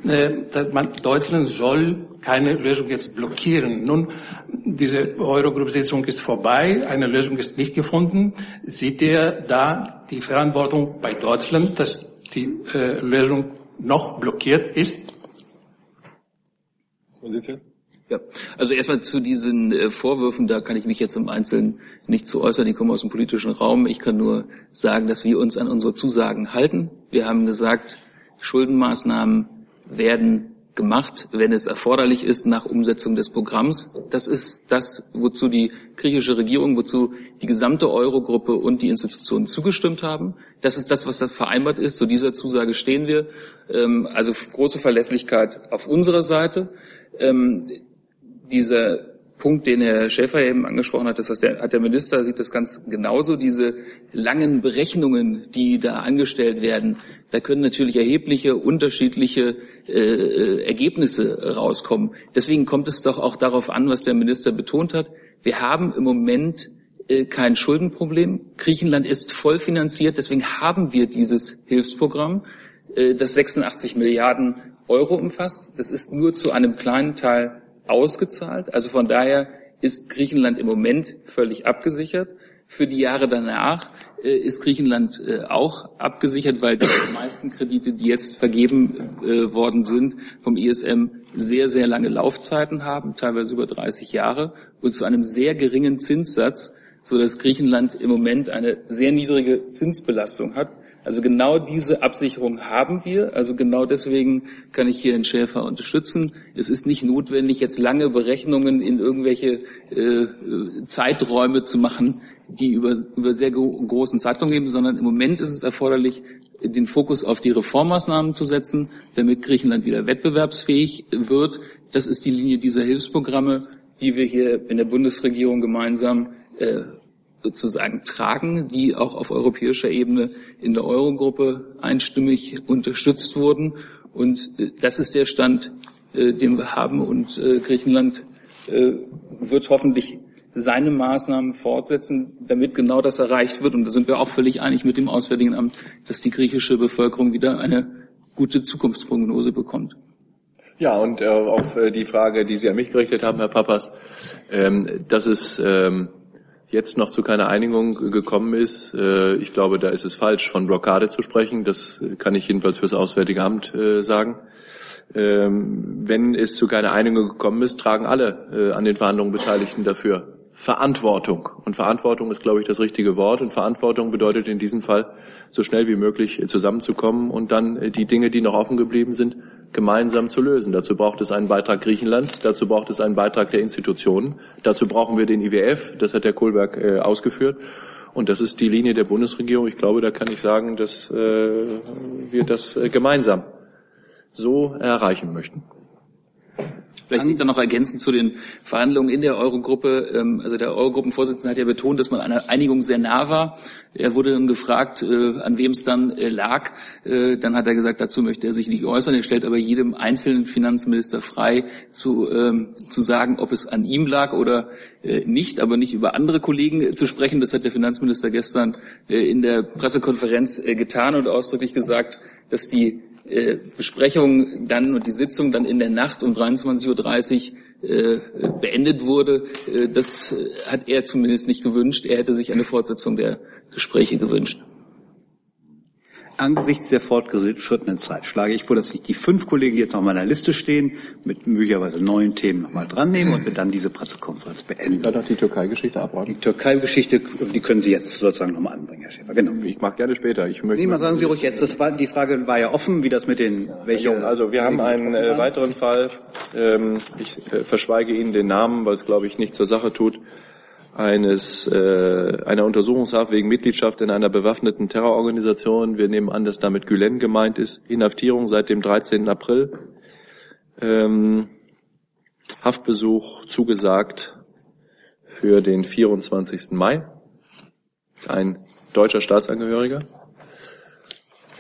Deutschland soll keine Lösung jetzt blockieren. Nun, diese Eurogruppe-Sitzung ist vorbei, eine Lösung ist nicht gefunden. Sieht er da die Verantwortung bei Deutschland, dass die äh, Lösung noch blockiert ist? Ja, also erstmal zu diesen äh, Vorwürfen, da kann ich mich jetzt im Einzelnen nicht zu äußern, die kommen aus dem politischen Raum. Ich kann nur sagen, dass wir uns an unsere Zusagen halten. Wir haben gesagt, Schuldenmaßnahmen werden gemacht, wenn es erforderlich ist, nach Umsetzung des Programms. Das ist das, wozu die griechische Regierung, wozu die gesamte Eurogruppe und die Institutionen zugestimmt haben. Das ist das, was da vereinbart ist. Zu dieser Zusage stehen wir. Ähm, also große Verlässlichkeit auf unserer Seite. Ähm, dieser Punkt, den Herr Schäfer eben angesprochen hat, das heißt, der, hat der Minister sieht das ganz genauso. Diese langen Berechnungen, die da angestellt werden, da können natürlich erhebliche unterschiedliche äh, Ergebnisse rauskommen. Deswegen kommt es doch auch darauf an, was der Minister betont hat. Wir haben im Moment äh, kein Schuldenproblem. Griechenland ist voll finanziert, deswegen haben wir dieses Hilfsprogramm, äh, das 86 Milliarden Euro umfasst. Das ist nur zu einem kleinen Teil ausgezahlt. Also von daher ist Griechenland im Moment völlig abgesichert. Für die Jahre danach äh, ist Griechenland äh, auch abgesichert, weil die meisten Kredite, die jetzt vergeben äh, worden sind, vom ISM sehr, sehr lange Laufzeiten haben, teilweise über 30 Jahre und zu einem sehr geringen Zinssatz, so dass Griechenland im Moment eine sehr niedrige Zinsbelastung hat. Also genau diese Absicherung haben wir. Also genau deswegen kann ich hier Herrn Schäfer unterstützen. Es ist nicht notwendig, jetzt lange Berechnungen in irgendwelche äh, Zeiträume zu machen, die über, über sehr großen Zeitraum geben, sondern im Moment ist es erforderlich, den Fokus auf die Reformmaßnahmen zu setzen, damit Griechenland wieder wettbewerbsfähig wird. Das ist die Linie dieser Hilfsprogramme, die wir hier in der Bundesregierung gemeinsam äh, sozusagen tragen, die auch auf europäischer Ebene in der Eurogruppe einstimmig unterstützt wurden. Und äh, das ist der Stand, äh, den wir haben. Und äh, Griechenland wird hoffentlich seine Maßnahmen fortsetzen, damit genau das erreicht wird. Und da sind wir auch völlig einig mit dem Auswärtigen Amt, dass die griechische Bevölkerung wieder eine gute Zukunftsprognose bekommt. Ja, und äh, auf äh, die Frage, die Sie an mich gerichtet haben, Herr Papas, ähm, dass es ähm, jetzt noch zu keiner Einigung gekommen ist. Äh, ich glaube, da ist es falsch, von Blockade zu sprechen. Das kann ich jedenfalls fürs Auswärtige Amt äh, sagen. Ähm, wenn es zu keiner Einigung gekommen ist, tragen alle äh, an den Verhandlungen Beteiligten dafür Verantwortung. Und Verantwortung ist, glaube ich, das richtige Wort. Und Verantwortung bedeutet in diesem Fall, so schnell wie möglich zusammenzukommen und dann die Dinge, die noch offen geblieben sind, gemeinsam zu lösen. Dazu braucht es einen Beitrag Griechenlands, dazu braucht es einen Beitrag der Institutionen, dazu brauchen wir den IWF, das hat Herr Kohlberg äh, ausgeführt. Und das ist die Linie der Bundesregierung. Ich glaube, da kann ich sagen, dass äh, wir das äh, gemeinsam so erreichen möchten. Vielleicht liegt da noch ergänzend zu den Verhandlungen in der Eurogruppe. Ähm, also der Eurogruppenvorsitzende hat ja betont, dass man einer Einigung sehr nah war. Er wurde dann gefragt, äh, an wem es dann äh, lag. Äh, dann hat er gesagt, dazu möchte er sich nicht äußern. Er stellt aber jedem einzelnen Finanzminister frei, zu, ähm, zu sagen, ob es an ihm lag oder nicht, aber nicht über andere Kollegen zu sprechen. Das hat der Finanzminister gestern in der Pressekonferenz getan und ausdrücklich gesagt, dass die äh, Besprechung dann und die Sitzung dann in der Nacht um 23.30 Uhr äh, beendet wurde. Äh, das hat er zumindest nicht gewünscht. Er hätte sich eine Fortsetzung der Gespräche gewünscht. Angesichts der fortgeschrittenen Zeit schlage ich vor, dass sich die fünf Kollegen, die jetzt noch auf meiner Liste stehen, mit möglicherweise neuen Themen nochmal dran nehmen und wir dann diese Pressekonferenz beenden. Dann noch die Türkei-Geschichte abwarten. Die Türkei-Geschichte, die können Sie jetzt sozusagen nochmal anbringen, Herr Schäfer. Genau. Ich mache gerne später. Ich möchte nee, mal sagen Sie ruhig jetzt. Das war, die Frage war ja offen, wie das mit den welche. Also wir haben einen äh, weiteren Fall. Ähm, ich äh, verschweige Ihnen den Namen, weil es glaube ich nicht zur Sache tut eines äh, einer Untersuchungshaft wegen Mitgliedschaft in einer bewaffneten Terrororganisation. Wir nehmen an, dass damit Gülen gemeint ist. Inhaftierung seit dem 13. April. Ähm, Haftbesuch zugesagt für den 24. Mai. Ein deutscher Staatsangehöriger.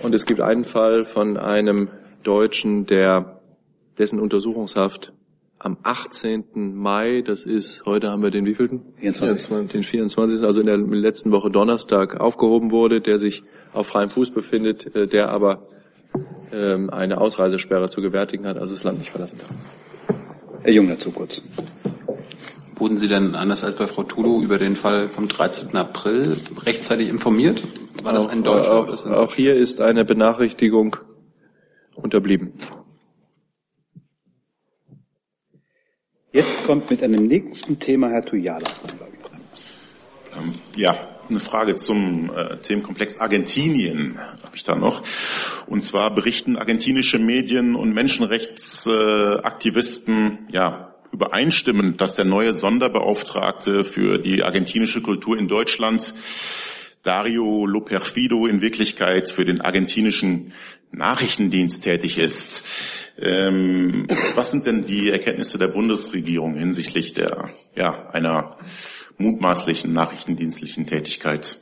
Und es gibt einen Fall von einem Deutschen, der dessen Untersuchungshaft am 18. Mai, das ist, heute haben wir den wievielten? 24. Den 24. Also in der letzten Woche Donnerstag aufgehoben wurde, der sich auf freiem Fuß befindet, äh, der aber ähm, eine Ausreisesperre zu gewärtigen hat, also das Land nicht verlassen darf. Herr Jung dazu kurz. Wurden Sie denn anders als bei Frau Tudo über den Fall vom 13. April rechtzeitig informiert? War das ein Deutscher? Auch, auch hier ist eine Benachrichtigung unterblieben. Jetzt kommt mit einem nächsten Thema Herr Tuyala. Ähm, ja, eine Frage zum äh, Themenkomplex Argentinien habe ich da noch. Und zwar berichten argentinische Medien und Menschenrechtsaktivisten äh, ja übereinstimmend, dass der neue Sonderbeauftragte für die argentinische Kultur in Deutschland Dario Loperfido in Wirklichkeit für den argentinischen Nachrichtendienst tätig ist. Ähm, was sind denn die Erkenntnisse der Bundesregierung hinsichtlich der, ja, einer mutmaßlichen nachrichtendienstlichen Tätigkeit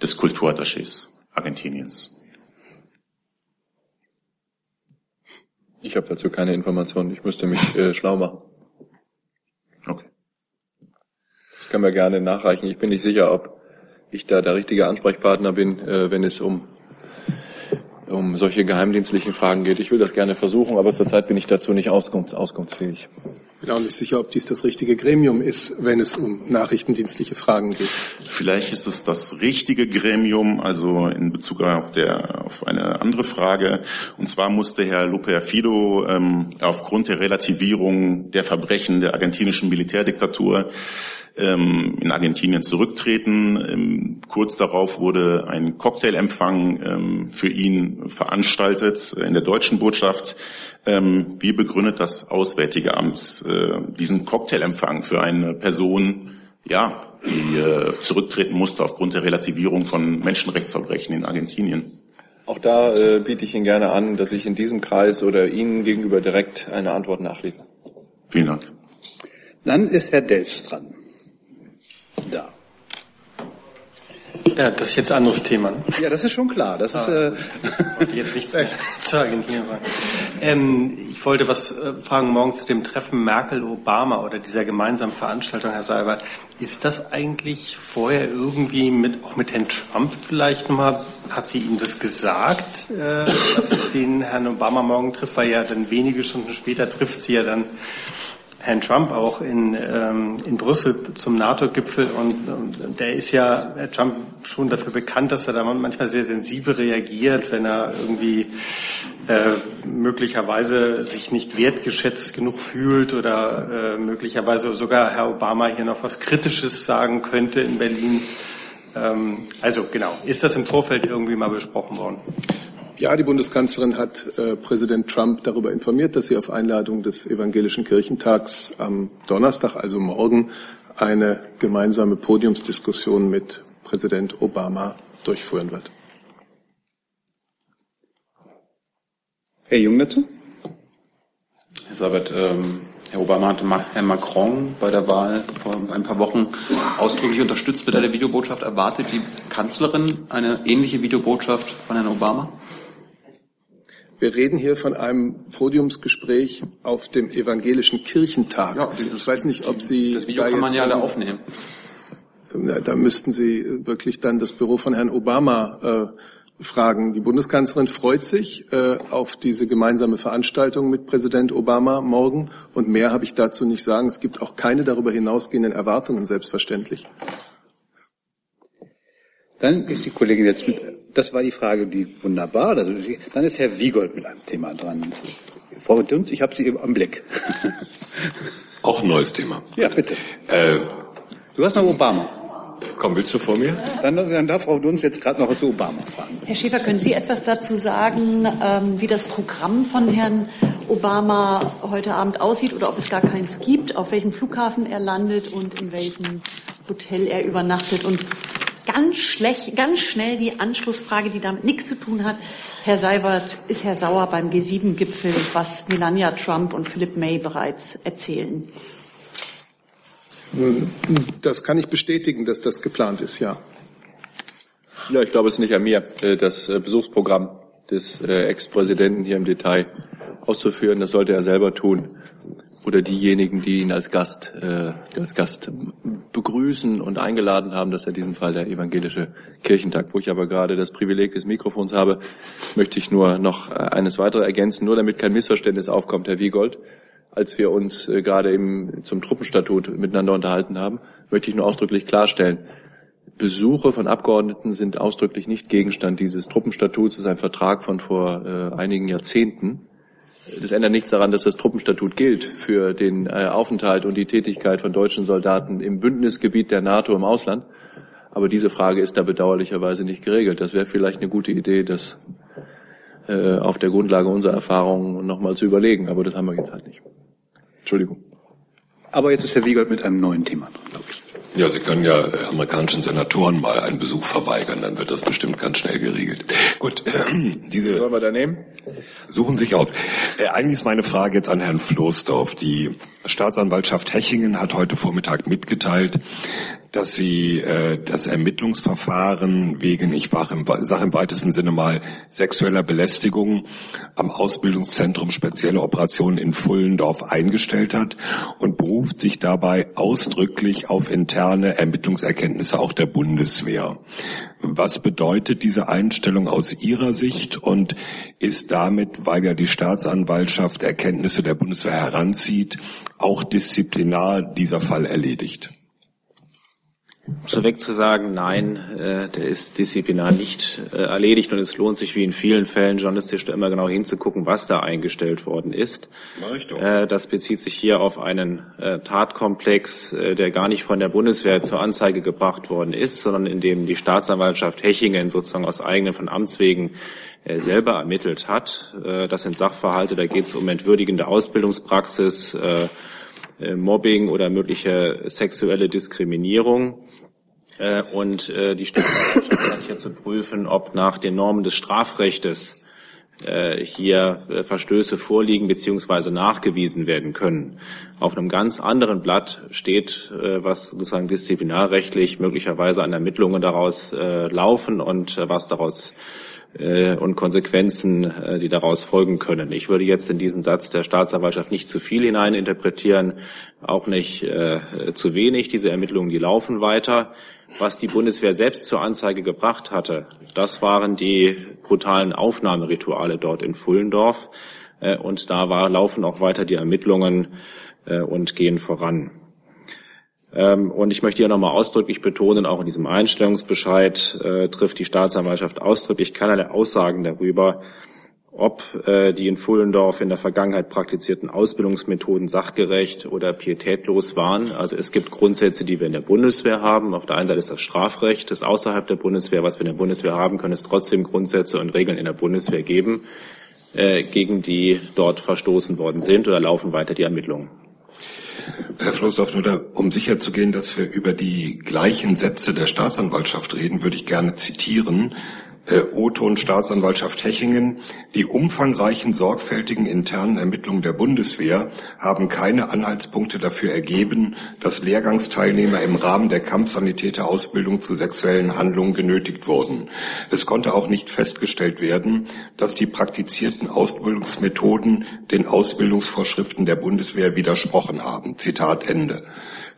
des Kulturattachés Argentiniens? Ich habe dazu keine Informationen. Ich müsste mich äh, schlau machen. Okay. Das können wir gerne nachreichen. Ich bin nicht sicher, ob ich da der richtige Ansprechpartner bin, äh, wenn es um um solche geheimdienstlichen Fragen geht. Ich will das gerne versuchen, aber zurzeit bin ich dazu nicht auskunfts auskunftsfähig. Ich bin auch nicht sicher, ob dies das richtige Gremium ist, wenn es um nachrichtendienstliche Fragen geht. Vielleicht ist es das richtige Gremium, also in Bezug auf, der, auf eine andere Frage. Und zwar musste Herr Lupe Fido ähm, aufgrund der Relativierung der Verbrechen der argentinischen Militärdiktatur ähm, in Argentinien zurücktreten. Ähm, kurz darauf wurde ein Cocktailempfang ähm, für ihn veranstaltet in der deutschen Botschaft. Ähm, wie begründet das Auswärtige Amt äh, diesen Cocktailempfang für eine Person, ja, die äh, zurücktreten musste aufgrund der Relativierung von Menschenrechtsverbrechen in Argentinien? Auch da äh, biete ich Ihnen gerne an, dass ich in diesem Kreis oder Ihnen gegenüber direkt eine Antwort nachliefere. Vielen Dank. Dann ist Herr Delfs dran. Da. Ja, das ist jetzt ein anderes Thema. Ne? Ja, das ist schon klar. Das ist äh, jetzt nichts mehr zu Argentinien. Ähm, ich wollte was äh, fragen morgen zu dem Treffen Merkel-Obama oder dieser gemeinsamen Veranstaltung, Herr Seibert. Ist das eigentlich vorher irgendwie mit auch mit Herrn Trump vielleicht nochmal? Hat sie ihm das gesagt, äh, dass den Herrn Obama morgen trifft? Weil ja dann wenige Stunden später trifft sie ja dann Herrn Trump auch in, ähm, in Brüssel zum NATO-Gipfel und, und der ist ja, Herr Trump, schon dafür bekannt, dass er da manchmal sehr sensibel reagiert, wenn er irgendwie äh, möglicherweise sich nicht wertgeschätzt genug fühlt oder äh, möglicherweise sogar Herr Obama hier noch was Kritisches sagen könnte in Berlin. Ähm, also genau, ist das im Vorfeld irgendwie mal besprochen worden? Ja, die Bundeskanzlerin hat äh, Präsident Trump darüber informiert, dass sie auf Einladung des Evangelischen Kirchentags am Donnerstag, also morgen, eine gemeinsame Podiumsdiskussion mit Präsident Obama durchführen wird. Herr Jung dazu? Herr Sabat, ähm, Herr Obama hatte Herrn Macron bei der Wahl vor ein paar Wochen ausdrücklich unterstützt mit einer Videobotschaft. Erwartet die Kanzlerin eine ähnliche Videobotschaft von Herrn Obama? Wir reden hier von einem Podiumsgespräch auf dem Evangelischen Kirchentag. Ja, ich weiß nicht, ob Sie das Video da kann man ja alle aufnehmen. Da müssten Sie wirklich dann das Büro von Herrn Obama äh, fragen. Die Bundeskanzlerin freut sich äh, auf diese gemeinsame Veranstaltung mit Präsident Obama morgen. Und mehr habe ich dazu nicht sagen. Es gibt auch keine darüber hinausgehenden Erwartungen, selbstverständlich. Dann ist die Kollegin jetzt mit, das war die Frage, die wunderbar. Dann ist Herr Wiegold mit einem Thema dran. Frau Dünz, ich habe Sie am Blick. Auch ein neues Thema. Ja, bitte. Äh, du hast noch Obama. Komm, willst du vor mir? Dann, dann darf Frau Dunz jetzt gerade noch zu Obama fragen. Herr Schäfer, können Sie etwas dazu sagen, ähm, wie das Programm von Herrn Obama heute Abend aussieht oder ob es gar keins gibt, auf welchem Flughafen er landet und in welchem Hotel er übernachtet und ganz schlecht, ganz schnell die Anschlussfrage, die damit nichts zu tun hat. Herr Seibert, ist Herr Sauer beim G7-Gipfel, was Melania Trump und Philip May bereits erzählen? Das kann ich bestätigen, dass das geplant ist, ja. Ja, ich glaube, es ist nicht an mir, äh, das äh, Besuchsprogramm des äh, Ex-Präsidenten hier im Detail auszuführen. Das sollte er selber tun oder diejenigen, die ihn als Gast, als Gast begrüßen und eingeladen haben. Das ist in diesem Fall der evangelische Kirchentag. Wo ich aber gerade das Privileg des Mikrofons habe, möchte ich nur noch eines weitere ergänzen, nur damit kein Missverständnis aufkommt, Herr Wiegold. Als wir uns äh, gerade eben zum Truppenstatut miteinander unterhalten haben, möchte ich nur ausdrücklich klarstellen, Besuche von Abgeordneten sind ausdrücklich nicht Gegenstand dieses Truppenstatuts. Es ist ein Vertrag von vor äh, einigen Jahrzehnten das ändert nichts daran, dass das Truppenstatut gilt für den äh, Aufenthalt und die Tätigkeit von deutschen Soldaten im Bündnisgebiet der NATO im Ausland. Aber diese Frage ist da bedauerlicherweise nicht geregelt. Das wäre vielleicht eine gute Idee, das äh, auf der Grundlage unserer Erfahrungen nochmal zu überlegen. Aber das haben wir jetzt halt nicht. Entschuldigung. Aber jetzt ist Herr Wiegold mit einem neuen Thema dran, glaube ich. Ja, Sie können ja äh, amerikanischen Senatoren mal einen Besuch verweigern, dann wird das bestimmt ganz schnell geregelt. Gut, äh, diese sollen wir da nehmen? Suchen sich aus. Äh, eigentlich ist meine Frage jetzt an Herrn Floßdorf. Die Staatsanwaltschaft Hechingen hat heute Vormittag mitgeteilt, dass Sie äh, das Ermittlungsverfahren wegen, ich sage im, sag im weitesten Sinne mal, sexueller Belästigung am Ausbildungszentrum Spezielle Operationen in Fullendorf eingestellt hat und beruft sich dabei ausdrücklich auf interne Ermittlungserkenntnisse auch der Bundeswehr. Was bedeutet diese Einstellung aus Ihrer Sicht und ist damit, weil ja die Staatsanwaltschaft Erkenntnisse der Bundeswehr heranzieht, auch disziplinar dieser Fall erledigt? So weg zu sagen, nein, äh, der ist disziplinar nicht äh, erledigt und es lohnt sich wie in vielen Fällen journalistisch da immer genau hinzugucken, was da eingestellt worden ist. Äh, das bezieht sich hier auf einen äh, Tatkomplex, äh, der gar nicht von der Bundeswehr zur Anzeige gebracht worden ist, sondern in dem die Staatsanwaltschaft Hechingen sozusagen aus eigenen von Amts wegen äh, selber ermittelt hat. Das sind Sachverhalte, da geht es um entwürdigende Ausbildungspraxis, Mobbing oder mögliche sexuelle Diskriminierung. Äh, und äh, die Staatsanwaltschaft hier zu prüfen, ob nach den Normen des Strafrechtes äh, hier Verstöße vorliegen bzw. nachgewiesen werden können. Auf einem ganz anderen Blatt steht, was sozusagen disziplinarrechtlich möglicherweise an Ermittlungen daraus laufen und was daraus und Konsequenzen, die daraus folgen können. Ich würde jetzt in diesen Satz der Staatsanwaltschaft nicht zu viel hineininterpretieren, auch nicht äh, zu wenig. Diese Ermittlungen, die laufen weiter. Was die Bundeswehr selbst zur Anzeige gebracht hatte, das waren die brutalen Aufnahmerituale dort in Fullendorf. Äh, und da war, laufen auch weiter die Ermittlungen äh, und gehen voran. Ähm, und ich möchte hier nochmal ausdrücklich betonen, auch in diesem Einstellungsbescheid äh, trifft die Staatsanwaltschaft ausdrücklich keinerlei Aussagen darüber, ob äh, die in Fullendorf in der Vergangenheit praktizierten Ausbildungsmethoden sachgerecht oder pietätlos waren. Also es gibt Grundsätze, die wir in der Bundeswehr haben. Auf der einen Seite ist das Strafrecht, das außerhalb der Bundeswehr. Was wir in der Bundeswehr haben, können es trotzdem Grundsätze und Regeln in der Bundeswehr geben, äh, gegen die dort verstoßen worden sind oder laufen weiter die Ermittlungen. Herr Floßdorf, nur um sicherzugehen, dass wir über die gleichen Sätze der Staatsanwaltschaft reden, würde ich gerne zitieren O-Ton Staatsanwaltschaft Hechingen, die umfangreichen, sorgfältigen internen Ermittlungen der Bundeswehr haben keine Anhaltspunkte dafür ergeben, dass Lehrgangsteilnehmer im Rahmen der Kampfsanitäterausbildung zu sexuellen Handlungen genötigt wurden. Es konnte auch nicht festgestellt werden, dass die praktizierten Ausbildungsmethoden den Ausbildungsvorschriften der Bundeswehr widersprochen haben. Zitat Ende.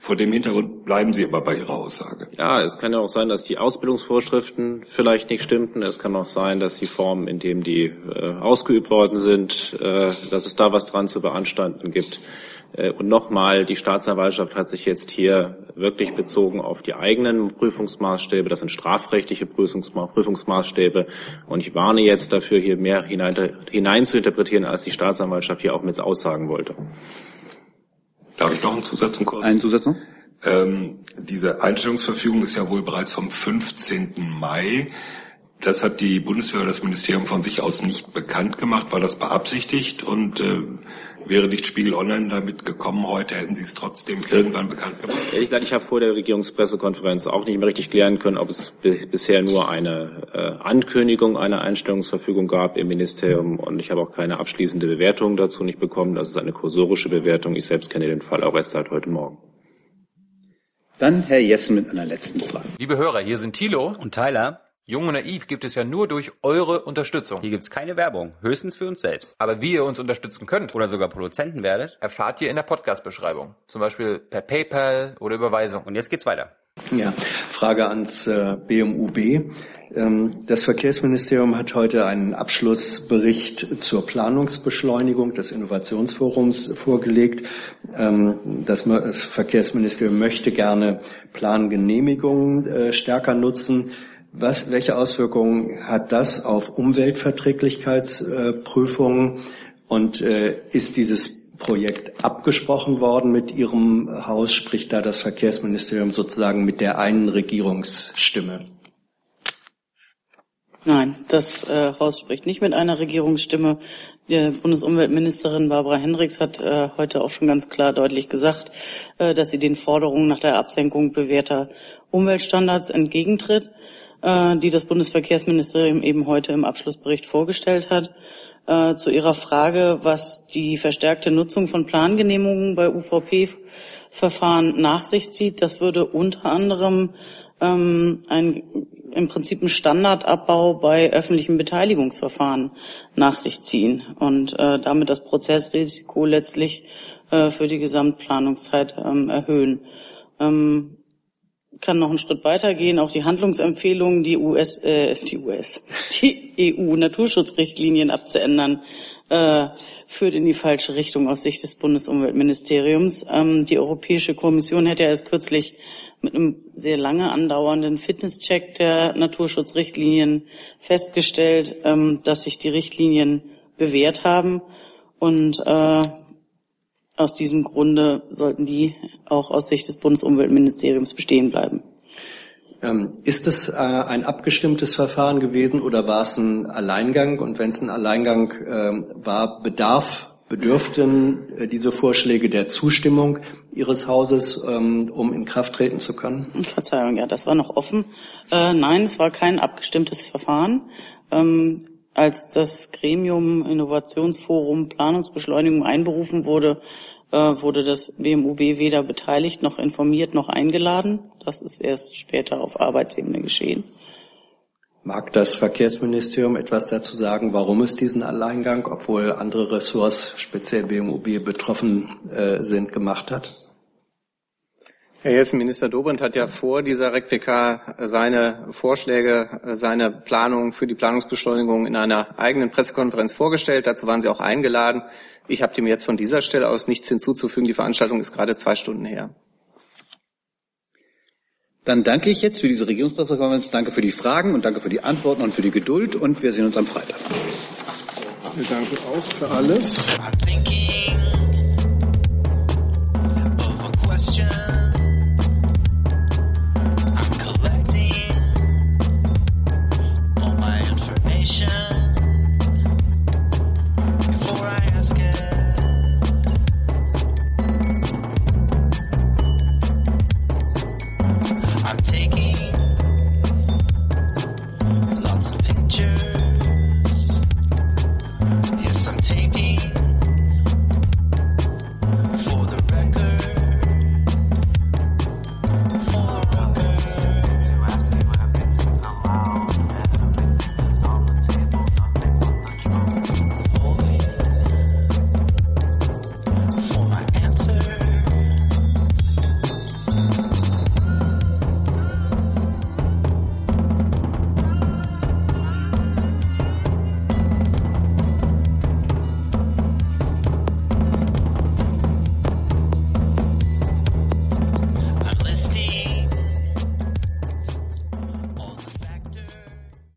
Vor dem Hintergrund bleiben Sie aber bei Ihrer Aussage. Ja, es kann ja auch sein, dass die Ausbildungsvorschriften vielleicht nicht stimmten. Es kann auch sein, dass die Formen, in denen die äh, ausgeübt worden sind, äh, dass es da was dran zu beanstanden gibt. Äh, und nochmal, die Staatsanwaltschaft hat sich jetzt hier wirklich bezogen auf die eigenen Prüfungsmaßstäbe. Das sind strafrechtliche Prüfungsmaßstäbe. Und ich warne jetzt dafür, hier mehr hinein, hinein zu interpretieren, als die Staatsanwaltschaft hier auch mit aussagen wollte. Darf ich noch einen Zusatz kurz? Einen Zusatz noch? Ähm, diese Einstellungsverfügung ist ja wohl bereits vom 15. Mai. Das hat die Bundeswehr oder das Ministerium von sich aus nicht bekannt gemacht. War das beabsichtigt? Und äh, wäre nicht Spiegel Online damit gekommen heute, hätten Sie es trotzdem irgendwann bekannt gemacht? Ehrlich gesagt, ich habe vor der Regierungspressekonferenz auch nicht mehr richtig klären können, ob es bisher nur eine äh, Ankündigung einer Einstellungsverfügung gab im Ministerium. Und ich habe auch keine abschließende Bewertung dazu nicht bekommen. Das ist eine kursorische Bewertung. Ich selbst kenne den Fall auch erst seit heute Morgen. Dann Herr Jessen mit einer letzten Frage. Liebe Hörer, hier sind Thilo und Tyler. Jung und Naiv gibt es ja nur durch eure Unterstützung. Hier gibt's keine Werbung, höchstens für uns selbst. Aber wie ihr uns unterstützen könnt oder sogar Produzenten werdet, erfahrt ihr in der Podcast-Beschreibung. Zum Beispiel per PayPal oder Überweisung. Und jetzt geht's weiter. Ja, Frage ans äh, BMUB. Ähm, das Verkehrsministerium hat heute einen Abschlussbericht zur Planungsbeschleunigung des Innovationsforums vorgelegt. Ähm, das Verkehrsministerium möchte gerne Plangenehmigungen äh, stärker nutzen. Was, welche Auswirkungen hat das auf Umweltverträglichkeitsprüfungen? Und äh, ist dieses Projekt abgesprochen worden mit Ihrem Haus? Spricht da das Verkehrsministerium sozusagen mit der einen Regierungsstimme? Nein, das äh, Haus spricht nicht mit einer Regierungsstimme. Die Bundesumweltministerin Barbara Hendricks hat äh, heute auch schon ganz klar deutlich gesagt, äh, dass sie den Forderungen nach der Absenkung bewährter Umweltstandards entgegentritt. Äh, die das Bundesverkehrsministerium eben heute im Abschlussbericht vorgestellt hat. Äh, zu Ihrer Frage, was die verstärkte Nutzung von Plangenehmigungen bei UVP-Verfahren nach sich zieht, das würde unter anderem ähm, ein, im Prinzip ein Standardabbau bei öffentlichen Beteiligungsverfahren nach sich ziehen und äh, damit das Prozessrisiko letztlich äh, für die Gesamtplanungszeit ähm, erhöhen. Ähm, kann noch einen Schritt weitergehen. Auch die Handlungsempfehlungen, die US, äh, die US, die EU-Naturschutzrichtlinien abzuändern, äh, führt in die falsche Richtung aus Sicht des Bundesumweltministeriums. Ähm, die Europäische Kommission hätte ja erst kürzlich mit einem sehr lange andauernden Fitnesscheck der Naturschutzrichtlinien festgestellt, ähm, dass sich die Richtlinien bewährt haben und äh, aus diesem Grunde sollten die auch aus Sicht des Bundesumweltministeriums bestehen bleiben. Ähm, ist es äh, ein abgestimmtes Verfahren gewesen oder war es ein Alleingang? Und wenn es ein Alleingang äh, war, bedarf, bedürften äh, diese Vorschläge der Zustimmung Ihres Hauses, ähm, um in Kraft treten zu können? Verzeihung, ja, das war noch offen. Äh, nein, es war kein abgestimmtes Verfahren. Als das Gremium Innovationsforum Planungsbeschleunigung einberufen wurde, äh, wurde das BMUB weder beteiligt noch informiert noch eingeladen. Das ist erst später auf Arbeitsebene geschehen. Mag das Verkehrsministerium etwas dazu sagen, warum es diesen Alleingang, obwohl andere Ressorts, speziell BMUB, betroffen äh, sind, gemacht hat? Herr Jessen, Minister Dobrindt hat ja vor dieser RECPK seine Vorschläge, seine Planung für die Planungsbeschleunigung in einer eigenen Pressekonferenz vorgestellt. Dazu waren Sie auch eingeladen. Ich habe dem jetzt von dieser Stelle aus nichts hinzuzufügen. Die Veranstaltung ist gerade zwei Stunden her. Dann danke ich jetzt für diese Regierungspressekonferenz. Danke für die Fragen und danke für die Antworten und für die Geduld. Und wir sehen uns am Freitag. Wir danken auch für alles.